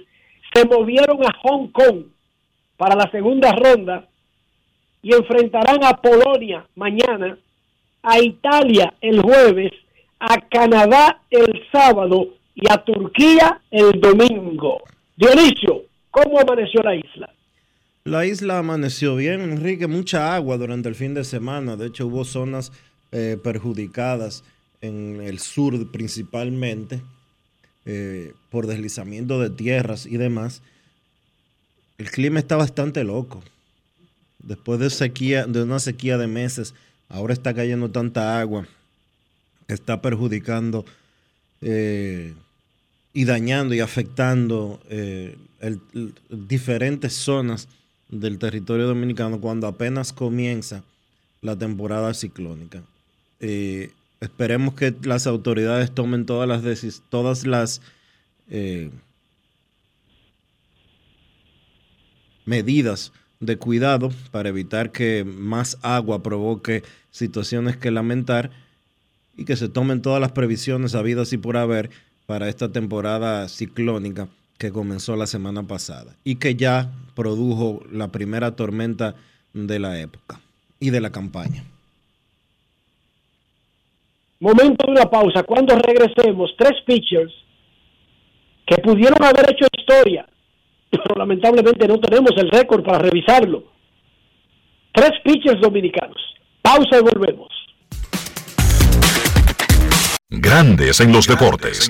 se movieron a Hong Kong para la segunda ronda y enfrentarán a Polonia mañana, a Italia el jueves, a Canadá el sábado y a Turquía el domingo. Dionisio, ¿cómo amaneció la isla? La isla amaneció bien, Enrique, mucha agua durante el fin de semana. De hecho, hubo zonas eh, perjudicadas en el sur principalmente eh, por deslizamiento de tierras y demás. El clima está bastante loco. Después de, una sequía de meses, ahora está cayendo tanta agua que está perjudicando eh, y dañando y afectando eh, diferentes zonas del territorio dominicano cuando apenas comienza la temporada ciclónica. Eh, esperemos que las autoridades tomen todas las todas las medidas de cuidado para evitar que más agua provoque situaciones que lamentar y que se tomen todas las previsiones habidas y por haber para esta temporada ciclónica que comenzó la semana pasada y que ya produjo la primera tormenta de la época y de la campaña. Momento de una pausa. Cuando regresemos, tres pitchers que pudieron haber hecho historia, pero lamentablemente no tenemos el récord para revisarlo. Tres pitchers dominicanos. Pausa y volvemos. Grandes en los deportes.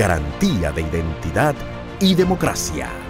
Garantía de identidad y democracia.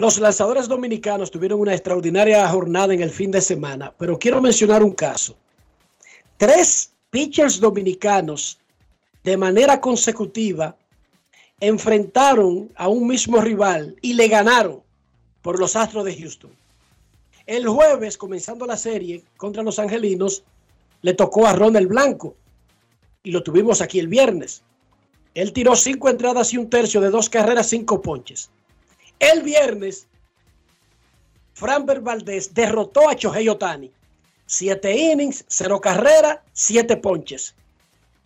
Los lanzadores dominicanos tuvieron una extraordinaria jornada en el fin de semana, pero quiero mencionar un caso. Tres pitchers dominicanos de manera consecutiva enfrentaron a un mismo rival y le ganaron por los Astros de Houston. El jueves, comenzando la serie contra los Angelinos, le tocó a Ronald Blanco y lo tuvimos aquí el viernes. Él tiró cinco entradas y un tercio de dos carreras, cinco ponches. El viernes, Framber Valdez derrotó a Chohei Otani. Siete innings, cero carrera, siete ponches.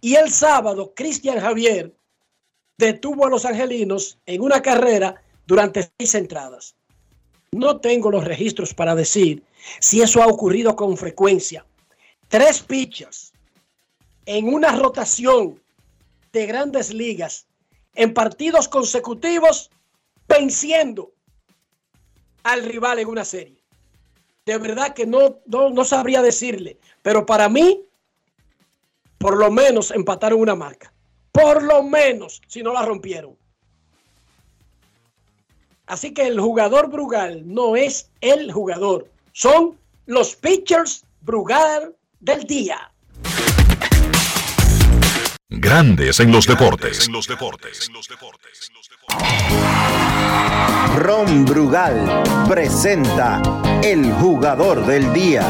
Y el sábado, Cristian Javier detuvo a los angelinos en una carrera durante seis entradas. No tengo los registros para decir si eso ha ocurrido con frecuencia. Tres pitchers en una rotación de grandes ligas en partidos consecutivos venciendo al rival en una serie. De verdad que no, no, no sabría decirle, pero para mí, por lo menos empataron una marca. Por lo menos, si no la rompieron. Así que el jugador Brugal no es el jugador, son los pitchers Brugal del día. Grandes en los deportes. Ron Brugal presenta el jugador del día.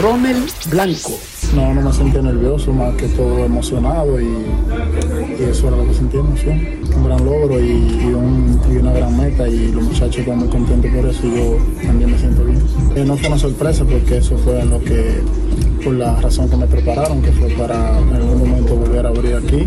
Rommel Blanco. No, no me sentí nervioso, más que todo emocionado y, y eso era lo que sentí emoción. Un gran logro y, y un- y una gran meta y los muchachos están muy contentos por eso y yo también me siento bien. Eh, no fue una sorpresa porque eso fue lo que, por la razón que me prepararon, que fue para en algún momento volver a abrir aquí.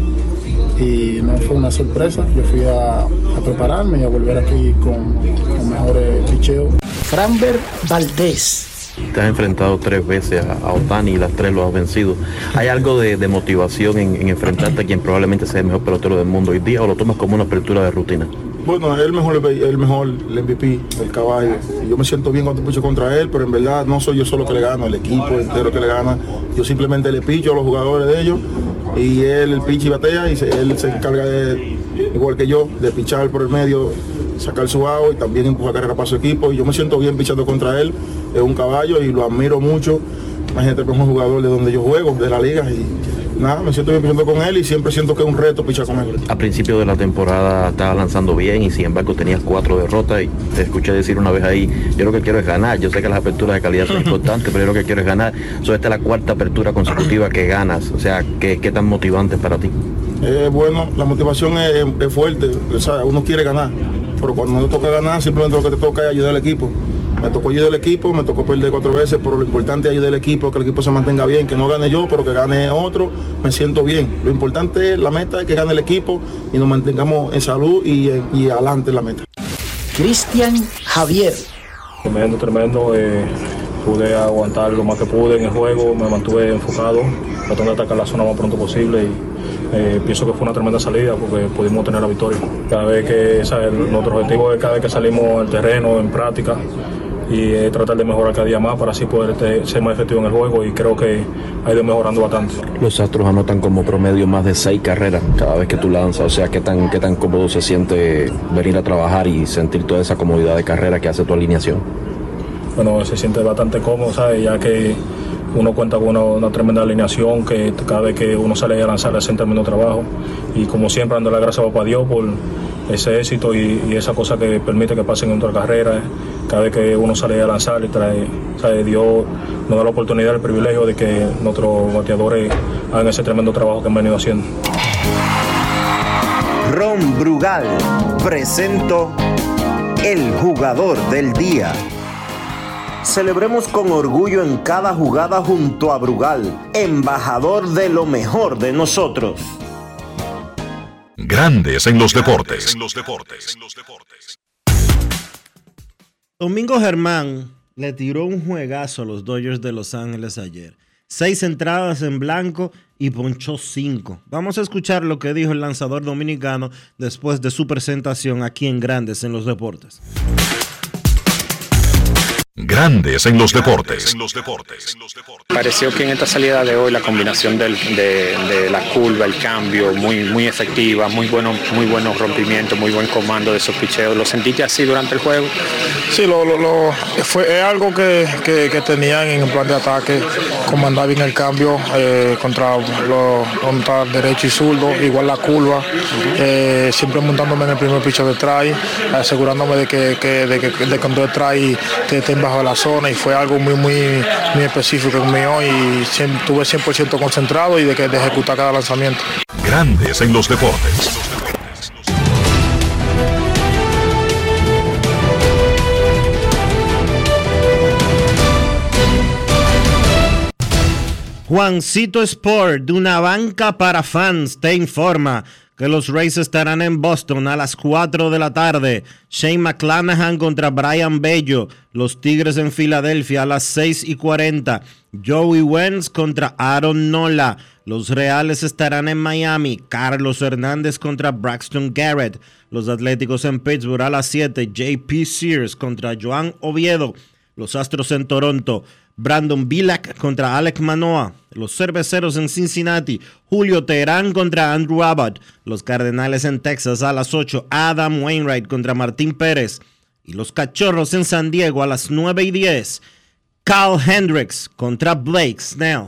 Y no fue una sorpresa, yo fui a, a prepararme y a volver aquí con, con mejores picheos. Framber Valdés. Te has enfrentado tres veces a, a Otani y las tres lo has vencido. ¿Hay algo de, de motivación en, en enfrentarte a quien probablemente sea el mejor pelotero del mundo hoy día o lo tomas como una apertura de rutina? Bueno, el mejor, el mejor, el MVP, el caballo. Yo me siento bien cuando picho contra él, pero en verdad no soy yo solo que le gano, el equipo entero que le gana. Yo simplemente le picho a los jugadores de ellos y él picha y batea y él se encarga de, igual que yo, de pichar por el medio, sacar su out y también empujar carrera para su equipo. Y yo me siento bien pichando contra él, es un caballo y lo admiro mucho. Imagínate, es un jugador de donde yo juego, de la liga y nada, me siento bien pichando con él y siempre siento que es un reto pichar con él. A principio de la temporada estaba lanzando bien y sin embargo tenías cuatro derrotas y te escuché decir una vez ahí, yo lo que quiero es ganar, yo sé que las aperturas de calidad son importantes, pero yo lo que quiero es ganar. So, esta es la cuarta apertura consecutiva que ganas, o sea, ¿qué, qué tan motivante para ti? Eh, bueno, la motivación es, es fuerte, o sea, uno quiere ganar, pero cuando no toca ganar, simplemente lo que te toca es ayudar al equipo. Me tocó ayudar al equipo, me tocó perder cuatro veces, pero lo importante es ayudar al equipo, que el equipo se mantenga bien, que no gane yo, pero que gane otro, me siento bien. Lo importante es, la meta es que gane el equipo y nos mantengamos en salud y, y adelante en la meta. Cristian Javier. Tremendo, tremendo. eh, pude aguantar lo más que pude en el juego, me mantuve enfocado, tratando de atacar la zona lo más pronto posible y eh, pienso que fue una tremenda salida porque pudimos tener la victoria. Cada vez que, ¿sabes? nuestro objetivo es cada vez que salimos al terreno, en práctica, y eh, tratar de mejorar cada día más para así poder este, ser más efectivo en el juego y creo que ha ido mejorando bastante. Los Astros anotan como promedio más de seis carreras cada vez que tú lanzas, o sea, ¿qué tan, qué tan cómodo se siente venir a trabajar y sentir toda esa comodidad de carrera que hace tu alineación? bueno, se siente bastante cómodo, ¿sabes? Ya que uno cuenta con una, una tremenda alineación, que cada vez que uno sale a lanzar hace un tremendo trabajo. Y como siempre, dando la gracias a papá Dios por ese éxito y, esa cosa que permite que pasen en otra carrera. Cada vez que uno sale a lanzar y trae, ¿sabes? Dios nos da la oportunidad, el privilegio de que nuestros bateadores hagan ese tremendo trabajo que han venido haciendo. Ron Brugal presento el jugador del día. Celebremos con orgullo en cada jugada junto a Brugal, embajador de lo mejor de nosotros. Grandes en los deportes. Domingo Germán le tiró un juegazo a los Dodgers de Los Ángeles ayer. Seis entradas en blanco y ponchó cinco. Vamos a escuchar lo que dijo el lanzador dominicano después de su presentación aquí en Grandes en los Deportes. Grandes en los deportes. Pareció que en esta salida de hoy la combinación del- de, de la curva, el cambio, muy, muy efectiva, muy bueno, muy buenos rompimientos, muy buen comando de esos picheos. ¿Lo sentiste así durante el juego? Sí, lo, lo- lo- fue, es algo que, que- que tenían en el plan de ataque, comandar bien el cambio eh, contra, lo, contra derecho y zurdo, igual la curva, eh, siempre montándome en el primer picho de try, asegurándome de que, que- de que de cuando try te estén bajo la zona y fue algo muy muy, muy específico mío y estuve 100% concentrado y de que de ejecutar cada lanzamiento. Grandes en los deportes. Juancito Sport, de una banca para fans, te informa que los Rays estarán en Boston a las 4 de la tarde. Shane McClanahan contra Brian Bello. Los Tigres en Filadelfia a las 6 y 40. Joey Wentz contra Aaron Nola. Los Reales estarán en Miami. Carlos Hernández contra Braxton Garrett. Los Atléticos en Pittsburgh a las 7. JP Sears contra Joan Oviedo. Los Astros en Toronto. Brandon Bilak contra Alec Manoa. Los Cerveceros en Cincinnati. Julio Teherán contra Andrew Abbott. Los Cardenales en Texas a las 8. Adam Wainwright contra Martín Pérez. Y los Cachorros en San Diego a las 9 y 10. Carl Hendricks contra Blake Snell.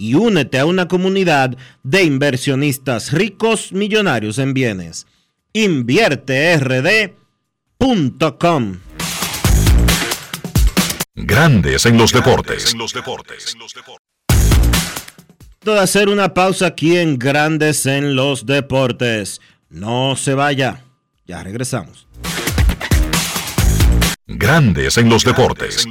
y únete a una comunidad de inversionistas ricos millonarios en bienes. InvierteRD.com Grandes en los deportes. de hacer una pausa aquí en Grandes en los Deportes. No se vaya, ya regresamos. Grandes en los deportes. En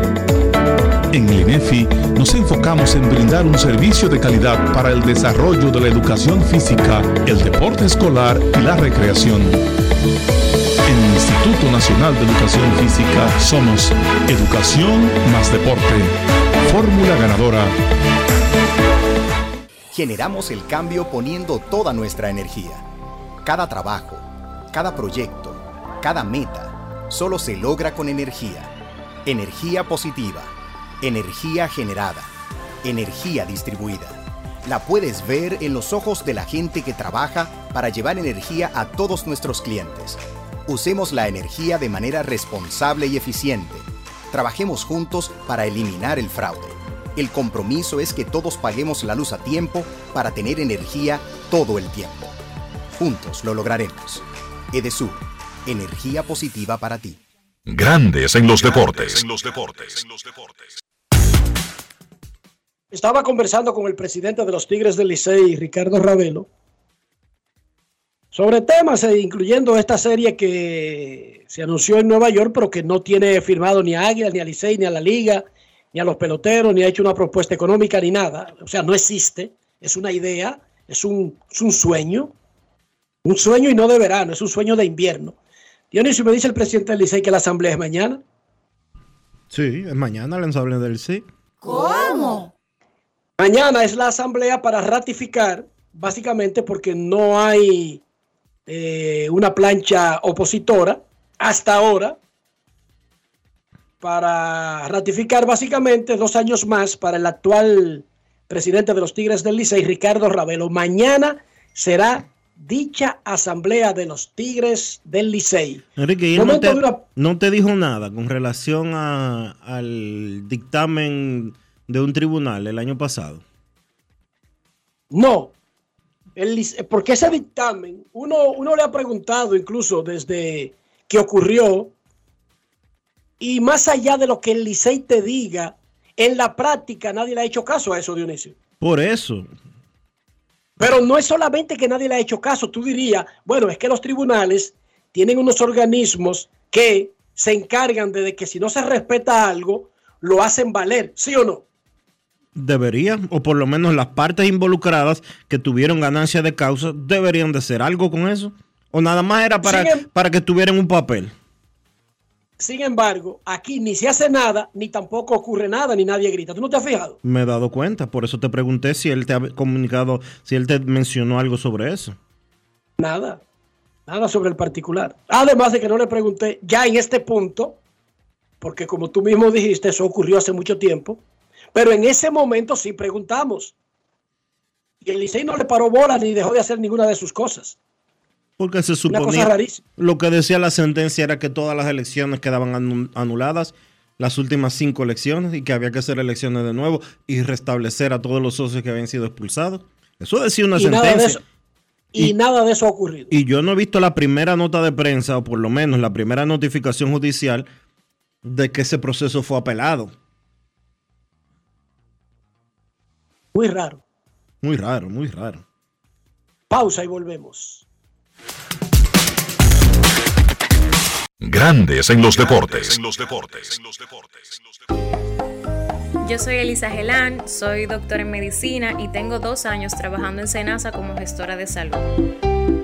En el INEFI nos enfocamos en brindar un servicio de calidad para el desarrollo de la educación física, el deporte escolar y la recreación. En el Instituto Nacional de Educación Física somos Educación más Deporte. Fórmula ganadora. Generamos el cambio poniendo toda nuestra energía. Cada trabajo, cada proyecto, cada meta, solo se logra con energía. Energía positiva, energía generada, energía distribuida. La puedes ver en los ojos de la gente que trabaja para llevar energía a todos nuestros clientes. Usemos la energía de manera responsable y eficiente. Trabajemos juntos para eliminar el fraude. El compromiso es que todos paguemos la luz a tiempo para tener energía todo el tiempo. Juntos lo lograremos. Edesur, energía positiva para ti. Grandes en los deportes. Estaba conversando con el presidente de los Tigres del Licey, Ricardo Ravelo, sobre temas, eh, incluyendo esta serie que se anunció en Nueva York, pero que no tiene firmado ni a Águila, ni a Licey, ni a la Liga, ni a los peloteros, ni ha hecho una propuesta económica, ni nada. O sea, no existe. Es una idea, es un, es un sueño. Un sueño y no de verano, es un sueño de invierno. Dionisio, me dice el presidente del Licey que la asamblea es mañana. Sí, es mañana la asamblea del Licey. ¿Cómo? Mañana es la asamblea para ratificar, básicamente porque no hay eh, una plancha opositora hasta ahora para ratificar básicamente dos años más para el actual presidente de los Tigres del Licey, Ricardo Ravelo. Mañana será dicha asamblea de los Tigres del Licey. Enrique, ¿y él no te, una- no te dijo nada con relación a- al dictamen de un tribunal el año pasado. No, el porque ese dictamen, uno, uno le ha preguntado incluso desde que ocurrió, y más allá de lo que el Licey te diga, en la práctica nadie le ha hecho caso a eso, Dionisio. Por eso, Pero no es solamente que nadie le ha hecho caso, tú dirías, bueno, es que los tribunales tienen unos organismos que se encargan de que si no se respeta algo, lo hacen valer, ¿sí o no? Debería, o por lo menos las partes involucradas que tuvieron ganancia de causa, deberían de hacer algo con eso. O nada más era para, Sin em- para que tuvieran un papel. Sin embargo, aquí ni se hace nada, ni tampoco ocurre nada, ni nadie grita. ¿Tú no te has fijado? Me he dado cuenta, por eso te pregunté si él te ha comunicado, si él te mencionó algo sobre eso. Nada, nada sobre el particular. Además de que no le pregunté ya en este punto, porque como tú mismo dijiste, eso ocurrió hace mucho tiempo, pero en ese momento sí preguntamos. Y el Licey no le paró bola ni dejó de hacer ninguna de sus cosas. Porque se Una cosa suponía, rarísima. lo que decía la sentencia era que todas las elecciones quedaban anu- anuladas, las últimas cinco elecciones, y que había que hacer elecciones de nuevo y restablecer a todos los socios que habían sido expulsados. Eso decía una Y nada de sentencia. eso, y nada de eso ha ocurrido. Y yo no he visto la primera nota de prensa, o por lo menos la primera notificación judicial, de que ese proceso fue apelado. Muy raro. Muy raro, muy raro. Pausa y volvemos. Grandes en los deportes. Yo soy Elisa Gelán, soy doctora en medicina y tengo dos años trabajando en Senasa como gestora de salud.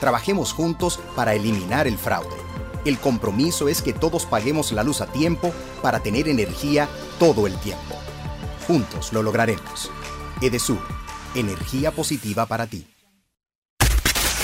Trabajemos juntos para eliminar el fraude. El compromiso es que todos paguemos la luz a tiempo para tener energía todo el tiempo. Juntos lo lograremos. Edesur, energía positiva para ti.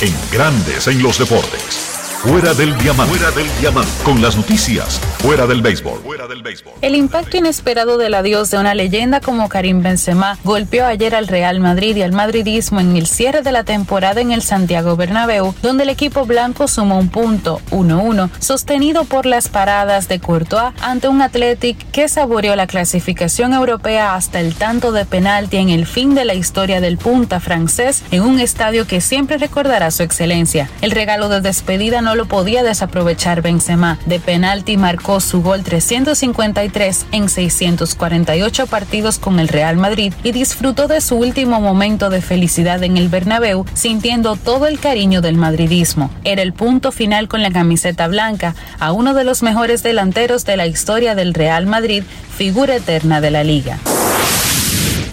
En Grandes en los deportes. Fuera del diamante. Fuera del diamante. Con las noticias. Fuera del béisbol. Fuera del béisbol. El impacto inesperado del adiós de una leyenda como Karim Benzema golpeó ayer al Real Madrid y al madridismo en el cierre de la temporada en el Santiago Bernabéu, donde el equipo blanco sumó un punto 1-1, sostenido por las paradas de Courtois ante un Athletic que saboreó la clasificación europea hasta el tanto de penalti en el fin de la historia del punta francés en un estadio que siempre recordará su excelencia. El regalo de despedida no lo podía desaprovechar Benzema. De penalti marcó su gol 353 en 648 partidos con el Real Madrid y disfrutó de su último momento de felicidad en el Bernabéu, sintiendo todo el cariño del madridismo. Era el punto final con la camiseta blanca a uno de los mejores delanteros de la historia del Real Madrid, figura eterna de la liga.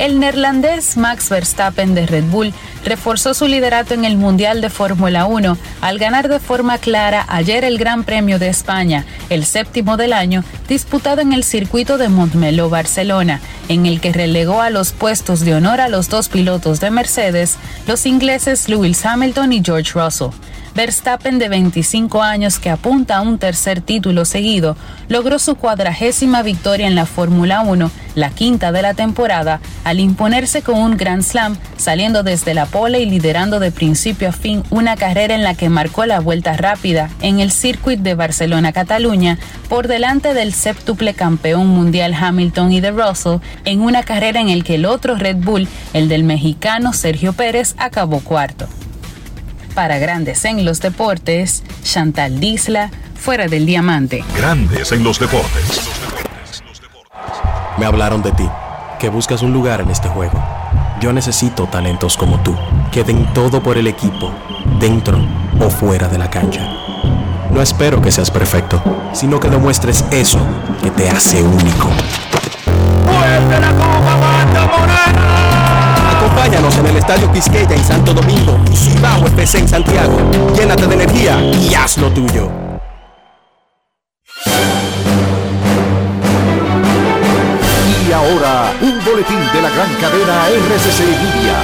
El neerlandés Max Verstappen de Red Bull reforzó su liderato en el Mundial de Fórmula 1 al ganar de forma clara ayer el Gran Premio de España, el séptimo del año, disputado en el circuito de Montmeló, Barcelona, en el que relegó a los puestos de honor a los dos pilotos de Mercedes, los ingleses Lewis Hamilton y George Russell. Verstappen, de 25 años, que apunta a un tercer título seguido, logró su cuadragésima victoria en la Fórmula 1, la quinta de la temporada, al imponerse con un Grand Slam, saliendo desde la pole y liderando de principio a fin una carrera en la que marcó la vuelta rápida en el Circuit de Barcelona-Cataluña, por delante del séptuple campeón mundial Hamilton y de Russell, en una carrera en el que el otro Red Bull, el del mexicano Sergio Pérez, acabó cuarto. Para Grandes en los Deportes, Chantal Disla, fuera del diamante. Grandes en los deportes. Me hablaron de ti, que buscas un lugar en este juego. Yo necesito talentos como tú, que den todo por el equipo, dentro o fuera de la cancha. No espero que seas perfecto, sino que demuestres eso que te hace único. Acompáñanos en el Estadio Quisqueya en Santo Domingo y Cibao FC en Santiago. Llénate de energía y haz lo tuyo. Y ahora, un boletín de la gran cadena RCC Media.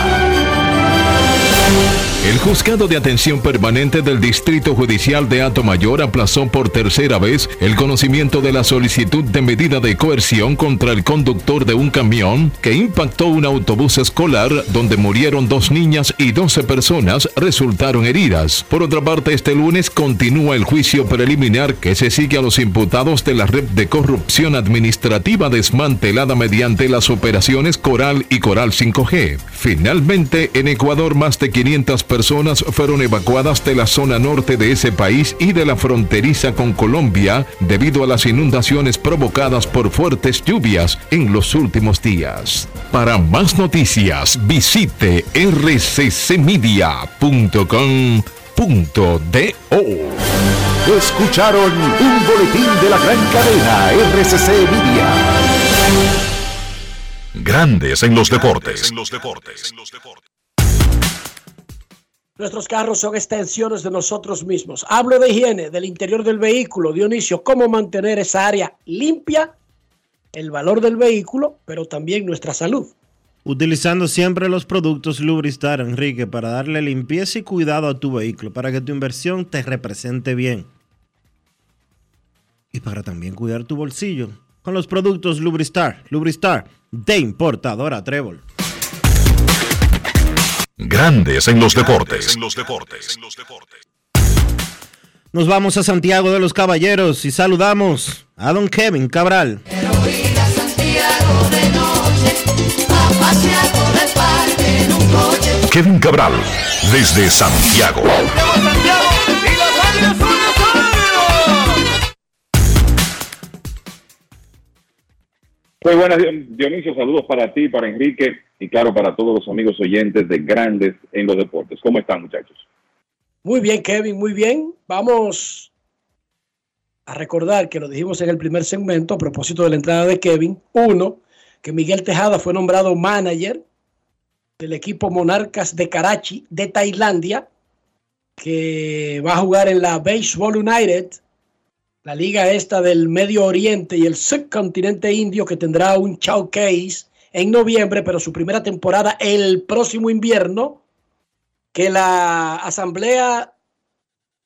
El juzgado de atención permanente del Distrito Judicial de Mayor aplazó por tercera vez el conocimiento de la solicitud de medida de coerción contra el conductor de un camión que impactó un autobús escolar donde murieron dos niñas y 12 personas resultaron heridas. Por otra parte, este lunes continúa el juicio preliminar que se sigue a los imputados de la red de corrupción administrativa desmantelada mediante las operaciones Coral y Coral 5G. Finalmente, en Ecuador más de 500 personas fueron evacuadas de la zona norte de ese país y de la fronteriza con Colombia debido a las inundaciones provocadas por fuertes lluvias en los últimos días. Para más noticias, visite rccmedia.com.do. Escucharon un boletín de la gran cadena RCC Media. Grandes en los deportes. Nuestros carros son extensiones de nosotros mismos. Hablo de higiene, del interior del vehículo, Dionisio, cómo mantener esa área limpia, el valor del vehículo, pero también nuestra salud. Utilizando siempre los productos Lubristar, Enrique, para darle limpieza y cuidado a tu vehículo, para que tu inversión te represente bien. Y para también cuidar tu bolsillo. Con los productos Lubristar, Lubristar, de importadora Trébol. Grandes en los deportes. Nos vamos a Santiago de los Caballeros y saludamos a don Kevin Cabral. Kevin Cabral, desde Santiago. Muy buenas, Dionisio. Saludos para ti, para Enrique y claro, para todos los amigos oyentes de Grandes en los Deportes. ¿Cómo están, muchachos? Muy bien, Kevin, muy bien. Vamos a recordar que lo dijimos en el primer segmento a propósito de la entrada de Kevin. Uno, que Miguel Tejada fue nombrado manager del equipo Monarcas de Karachi de Tailandia, que va a jugar en la Baseball United la liga esta del Medio Oriente y el subcontinente indio que tendrá un showcase en noviembre, pero su primera temporada el próximo invierno, que la asamblea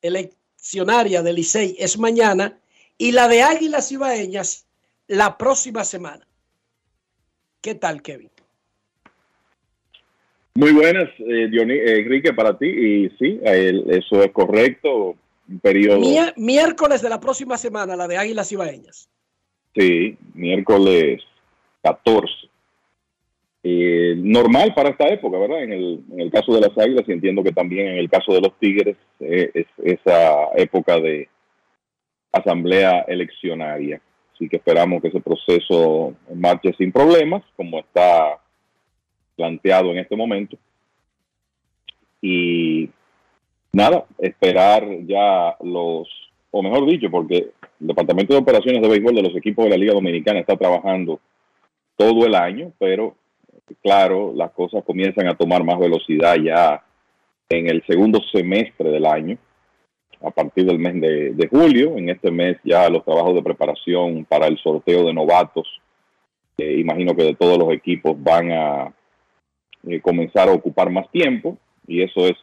eleccionaria del Licey es mañana y la de Águilas Ibaeñas la próxima semana. ¿Qué tal, Kevin? Muy buenas, eh, eh Enrique, para ti. Y sí, eso es correcto periodo. miércoles de la próxima semana, la de Águilas Ibaeñas. Sí, miércoles 14. Eh, normal para esta época, ¿verdad? En el, caso de las Águilas y entiendo que también en el caso de los Tigres eh, es esa época de asamblea eleccionaria. Así que esperamos que ese proceso marche sin problemas, como está planteado en este momento. Y nada, esperar ya los, o mejor dicho, porque el Departamento de Operaciones de Béisbol de los equipos de la Liga Dominicana está trabajando todo el año, pero claro, las cosas comienzan a tomar más velocidad ya en el segundo semestre del año, a partir del mes de, julio. En este mes ya los trabajos de preparación para el sorteo de novatos, imagino que de todos los equipos van a eh, comenzar a ocupar más tiempo y eso es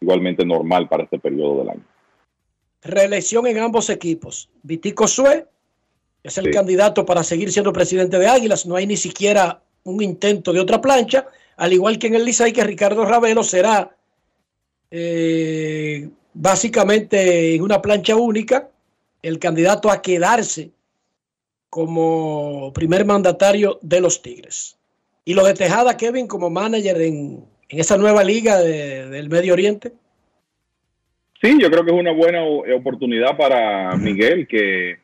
igualmente normal para este periodo del año. Reelección en ambos equipos. Vitico Sue es el candidato para seguir siendo presidente de Águilas. No hay ni siquiera un intento de otra plancha, al igual que en el Licey, que Ricardo Ravelo será eh, básicamente en una plancha única el candidato a quedarse como primer mandatario de los Tigres. Y lo de Tejada, Kevin, como manager en, esa nueva liga del Medio Oriente. Sí, yo creo que es una buena oportunidad para Miguel, que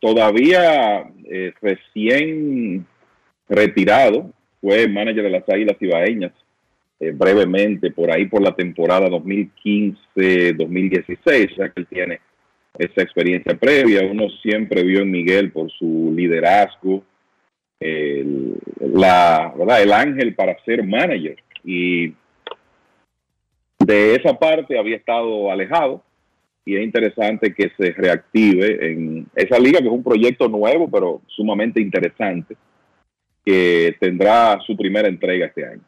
todavía eh, recién retirado, fue manager de las Águilas Ibaeñas eh, brevemente por ahí por la temporada 2015-2016, o sea que él tiene esa experiencia previa. Uno siempre vio en Miguel por su liderazgo, la, ¿verdad? el ángel para ser manager. Y de esa parte había estado alejado y es interesante que se reactive en esa liga, que es un proyecto nuevo, pero sumamente interesante que tendrá su primera entrega este año.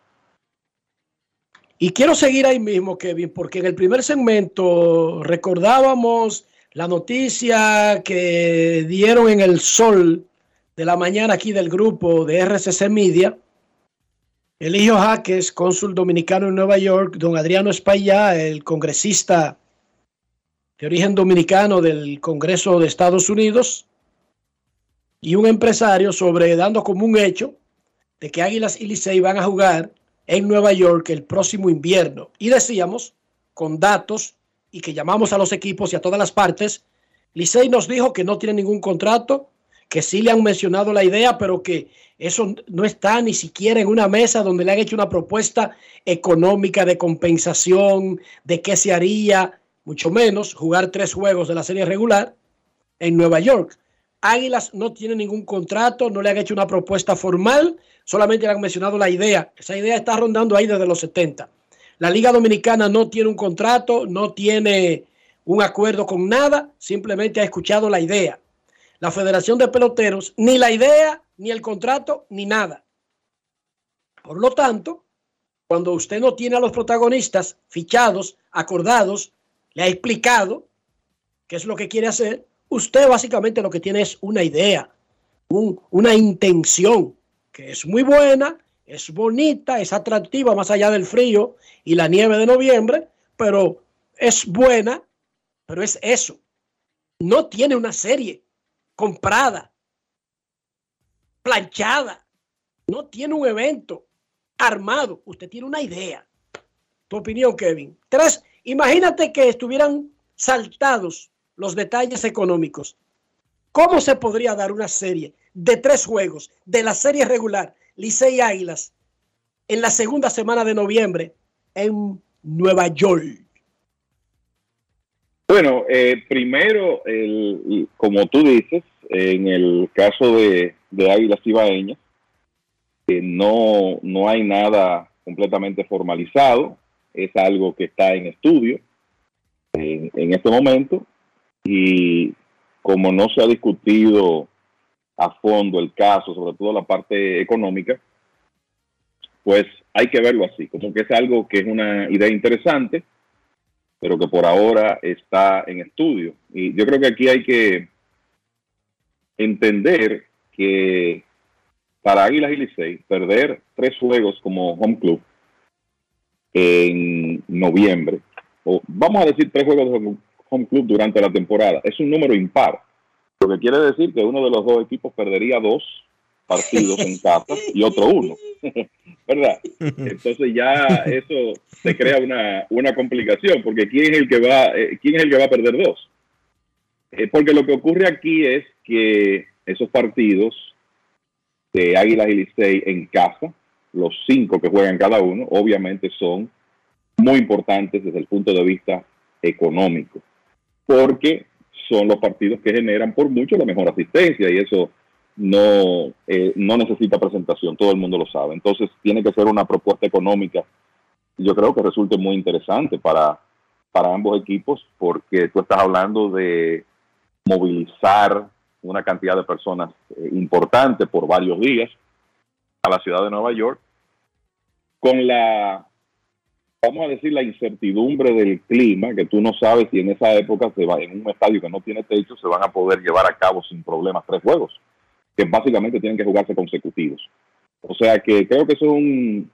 Y quiero seguir ahí mismo, Kevin, porque en el primer segmento recordábamos la noticia que dieron en el sol de la mañana aquí del grupo de RCC Media. Eligio Jaques, cónsul dominicano en Nueva York, don Adriano Espaillá, el congresista de origen dominicano del Congreso de Estados Unidos, y un empresario sobre dando como un hecho de que Águilas y Licey van a jugar en Nueva York el próximo invierno. Y decíamos, con datos, y que llamamos a los equipos y a todas las partes, Licey nos dijo que no tiene ningún contrato, que sí le han mencionado la idea, pero que eso no está ni siquiera en una mesa donde le han hecho una propuesta económica de compensación, de qué se haría, mucho menos jugar tres juegos de la serie regular en Nueva York. Águilas no tiene ningún contrato, no le han hecho una propuesta formal, solamente le han mencionado la idea. Esa idea está rondando ahí desde los 70. La Liga Dominicana no tiene un contrato, no tiene un acuerdo con nada, simplemente ha escuchado la idea. La Federación de Peloteros, ni la idea, ni el contrato, ni nada. Por lo tanto, cuando usted no tiene a los protagonistas fichados, acordados, le ha explicado qué es lo que quiere hacer, Usted básicamente lo que tiene es una idea, una intención que es muy buena, es bonita, es atractiva más allá del frío y la nieve de noviembre, pero es buena, pero es eso. No tiene una serie comprada, planchada, no tiene un evento armado, usted tiene una idea. Tu opinión, Kevin. Tres, imagínate que estuvieran saltados los detalles económicos. ¿Cómo se podría dar una serie de tres juegos de la serie regular Licey Águilas en la segunda semana de noviembre en Nueva York? Bueno, eh, primero, el, como tú dices, en el caso de, Águilas Ibaeñas, que no, no hay nada completamente formalizado, es algo que está en estudio en este momento y como no se ha discutido a fondo el caso, sobre todo la parte económica, pues hay que verlo así, como que es algo que es una idea interesante, pero que por ahora está en estudio. Y yo creo que aquí hay que entender que para Águilas y Licey, perder tres juegos como home club en noviembre, o vamos a decir tres juegos home club durante la temporada. Es un número impar, lo que quiere decir que uno de los dos equipos perdería dos partidos en casa y otro uno. ¿Verdad? Entonces ya eso se crea una, una complicación, porque ¿quién es el que va, eh, quién es el que va a perder dos? Eh, porque lo que ocurre aquí es que esos partidos de Águilas y Licey en casa, los cinco que juegan cada uno, obviamente son muy importantes desde el punto de vista económico, porque son los partidos que generan por mucho la mejor asistencia y eso no, eh, no necesita presentación, todo el mundo lo sabe. Entonces tiene que ser una propuesta económica, yo creo que resulte muy interesante para, para ambos equipos, porque tú estás hablando de movilizar una cantidad de personas eh, importante por varios días a la ciudad de Nueva York, con la, vamos a decir, la incertidumbre del clima, que tú no sabes si en esa época se va, en un estadio que no tiene techo se van a poder llevar a cabo sin problemas tres juegos que básicamente tienen que jugarse consecutivos. O sea que creo que es un,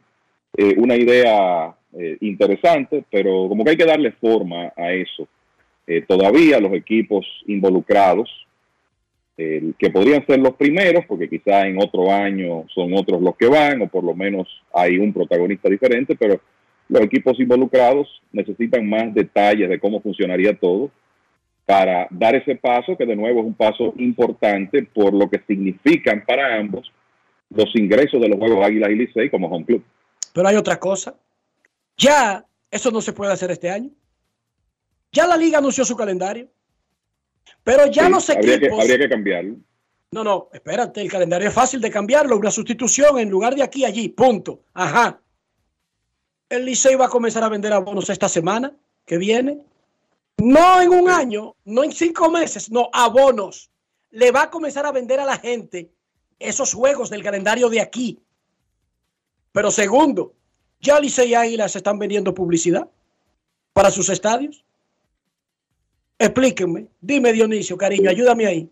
eh, una idea eh, interesante, pero como que hay que darle forma a eso. Eh, todavía los equipos involucrados, que podrían ser los primeros, porque quizá en otro año son otros los que van, o por lo menos hay un protagonista diferente, pero los equipos involucrados necesitan más detalles de cómo funcionaría todo para dar ese paso, que de nuevo es un paso importante por lo que significan para ambos los ingresos de los Juegos Águilas y Licey como home club. Pero hay otra cosa. Ya eso no se puede hacer este año. Ya la liga anunció su calendario. Pero ya no los equipos... Habría que, habría que cambiarlo. No, no, espérate, el calendario es fácil de cambiarlo, una sustitución en lugar de aquí, allí, punto. Ajá. El Licey va a comenzar a vender abonos esta semana que viene. No en un año, no en cinco meses, no, abonos. Le va a comenzar a vender a la gente esos juegos del calendario de aquí. Pero segundo, ya Licey y Águilas están vendiendo publicidad para sus estadios. Explíquenme, dime Dionisio, cariño, ayúdame ahí.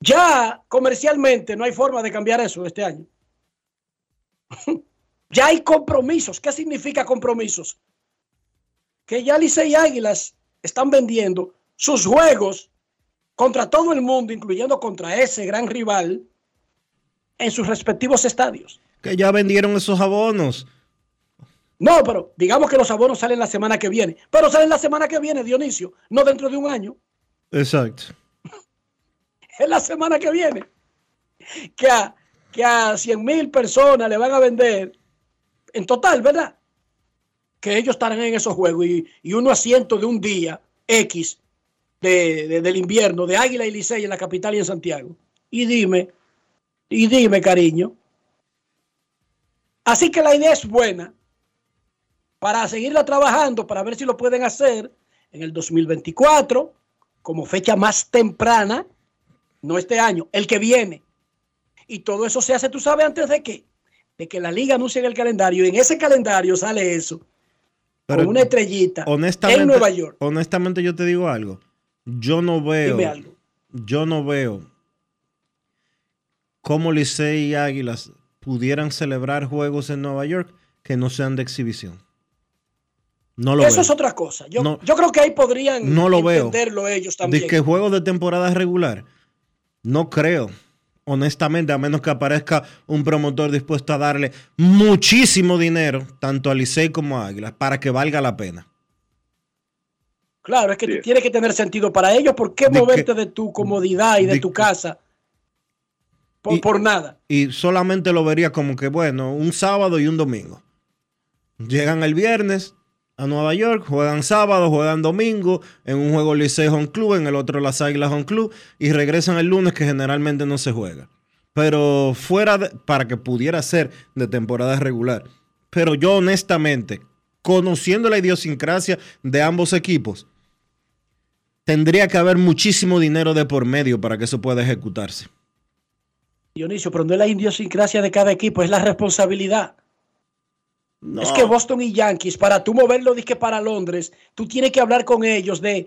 Ya comercialmente no hay forma de cambiar eso este año. ya hay compromisos. ¿Qué significa compromisos? que ya Licey y Águilas están vendiendo sus juegos contra todo el mundo, incluyendo contra ese gran rival, en sus respectivos estadios. Que ya vendieron esos abonos. No, pero digamos que los abonos salen la semana que viene. Pero salen la semana que viene, Dionisio, no dentro de un año. Exacto. es la semana que viene. Que a, que a 100 mil personas le van a vender en total, ¿verdad? que ellos estarán en esos juegos y, y uno asiento de un día X de, del invierno de Águila y Licey en la capital y en Santiago. Y dime, y dime, cariño. Así que la idea es buena para seguirla trabajando, para ver si lo pueden hacer en el 2024 como fecha más temprana, no este año, el que viene. Y todo eso se hace, tú sabes, antes de qué? De que la liga anuncie el calendario y en ese calendario sale eso con una estrellita honestamente, en Nueva York. Honestamente, yo te digo algo. Yo no veo. Dime algo. Yo no veo cómo Licey y Águilas pudieran celebrar juegos en Nueva York que no sean de exhibición. No lo Eso es otra cosa. Yo, yo, creo que ahí podrían no lo entenderlo ellos también. De que juegos de temporada regular, no creo honestamente, a menos que aparezca un promotor dispuesto a darle muchísimo dinero, tanto a Licey como a Águila, para que valga la pena. Claro, es que tiene que tener sentido para ellos. ¿Por qué moverte de tu comodidad y de, tu casa por, por nada? Y solamente lo vería como que, bueno, un sábado y un domingo. Llegan el viernes, a Nueva York, juegan sábado, juegan domingo, en un juego Licey Home Club, en el otro las Águilas Home Club, y regresan el lunes que generalmente no se juega. Pero fuera de, para que pudiera ser de temporada regular. Pero yo honestamente, conociendo la idiosincrasia de ambos equipos, tendría que haber muchísimo dinero de por medio para que eso pueda ejecutarse. Dionisio, pero no es la idiosincrasia de cada equipo, es la responsabilidad. Es que Boston y Yankees, para tú moverlo dije para Londres, tú tienes que hablar con ellos de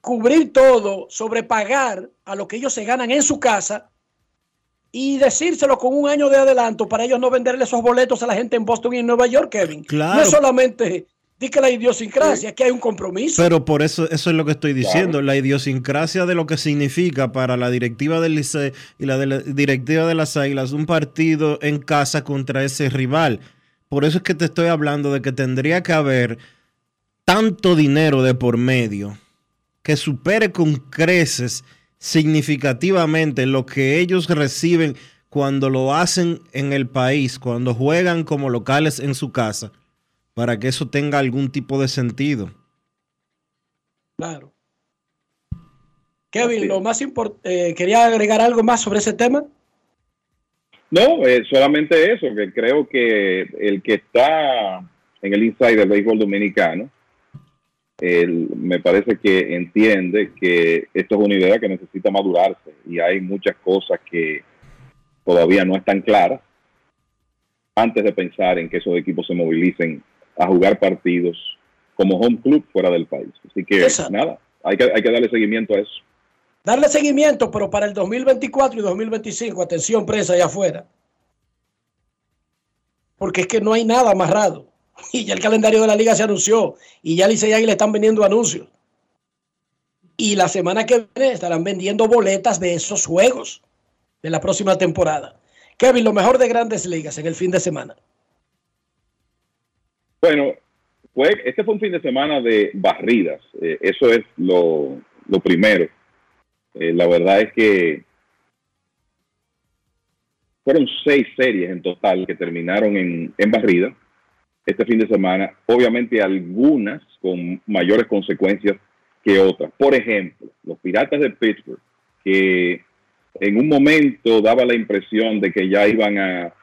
cubrir todo, sobrepagar a lo que ellos se ganan en su casa y decírselo con un año de adelanto para ellos no venderle esos boletos a la gente en Boston y en Nueva York, Kevin. No es solamente Di que la idiosincrasia, que hay un compromiso. Pero por eso, eso es lo que estoy diciendo, la idiosincrasia de lo que significa para la directiva del Licey y la, de la directiva de las Águilas un partido en casa contra ese rival. Por eso es que te estoy hablando de que tendría que haber tanto dinero de por medio que supere con creces significativamente lo que ellos reciben cuando lo hacen en el país, cuando juegan como locales en su casa para que eso tenga algún tipo de sentido. Claro. Kevin, lo más importante, ¿quería agregar algo más sobre ese tema? No, eh, solamente eso, que creo que el que está en el inside del béisbol dominicano, me parece que entiende que esto es una idea que necesita madurarse y hay muchas cosas que todavía no están claras antes de pensar en que esos equipos se movilicen a jugar partidos como home club fuera del país. Así que nada, hay que, hay que darle seguimiento a eso. Darle seguimiento, pero para el 2024 y 2025, atención prensa allá afuera. Porque es que no hay nada amarrado. Y ya el calendario de la liga se anunció. Y ya Licey le están vendiendo anuncios. Y la semana que viene estarán vendiendo boletas de esos juegos de la próxima temporada. Kevin, lo mejor de grandes ligas en el fin de semana. Bueno, fue, este fue un fin de semana de barridas. Eh, eso es lo, primero. Eh, la verdad es que fueron seis series en total que terminaron en, en barrida este fin de semana. Obviamente algunas con mayores consecuencias que otras. Por ejemplo, los Piratas de Pittsburgh, que en un momento daba la impresión de que ya iban a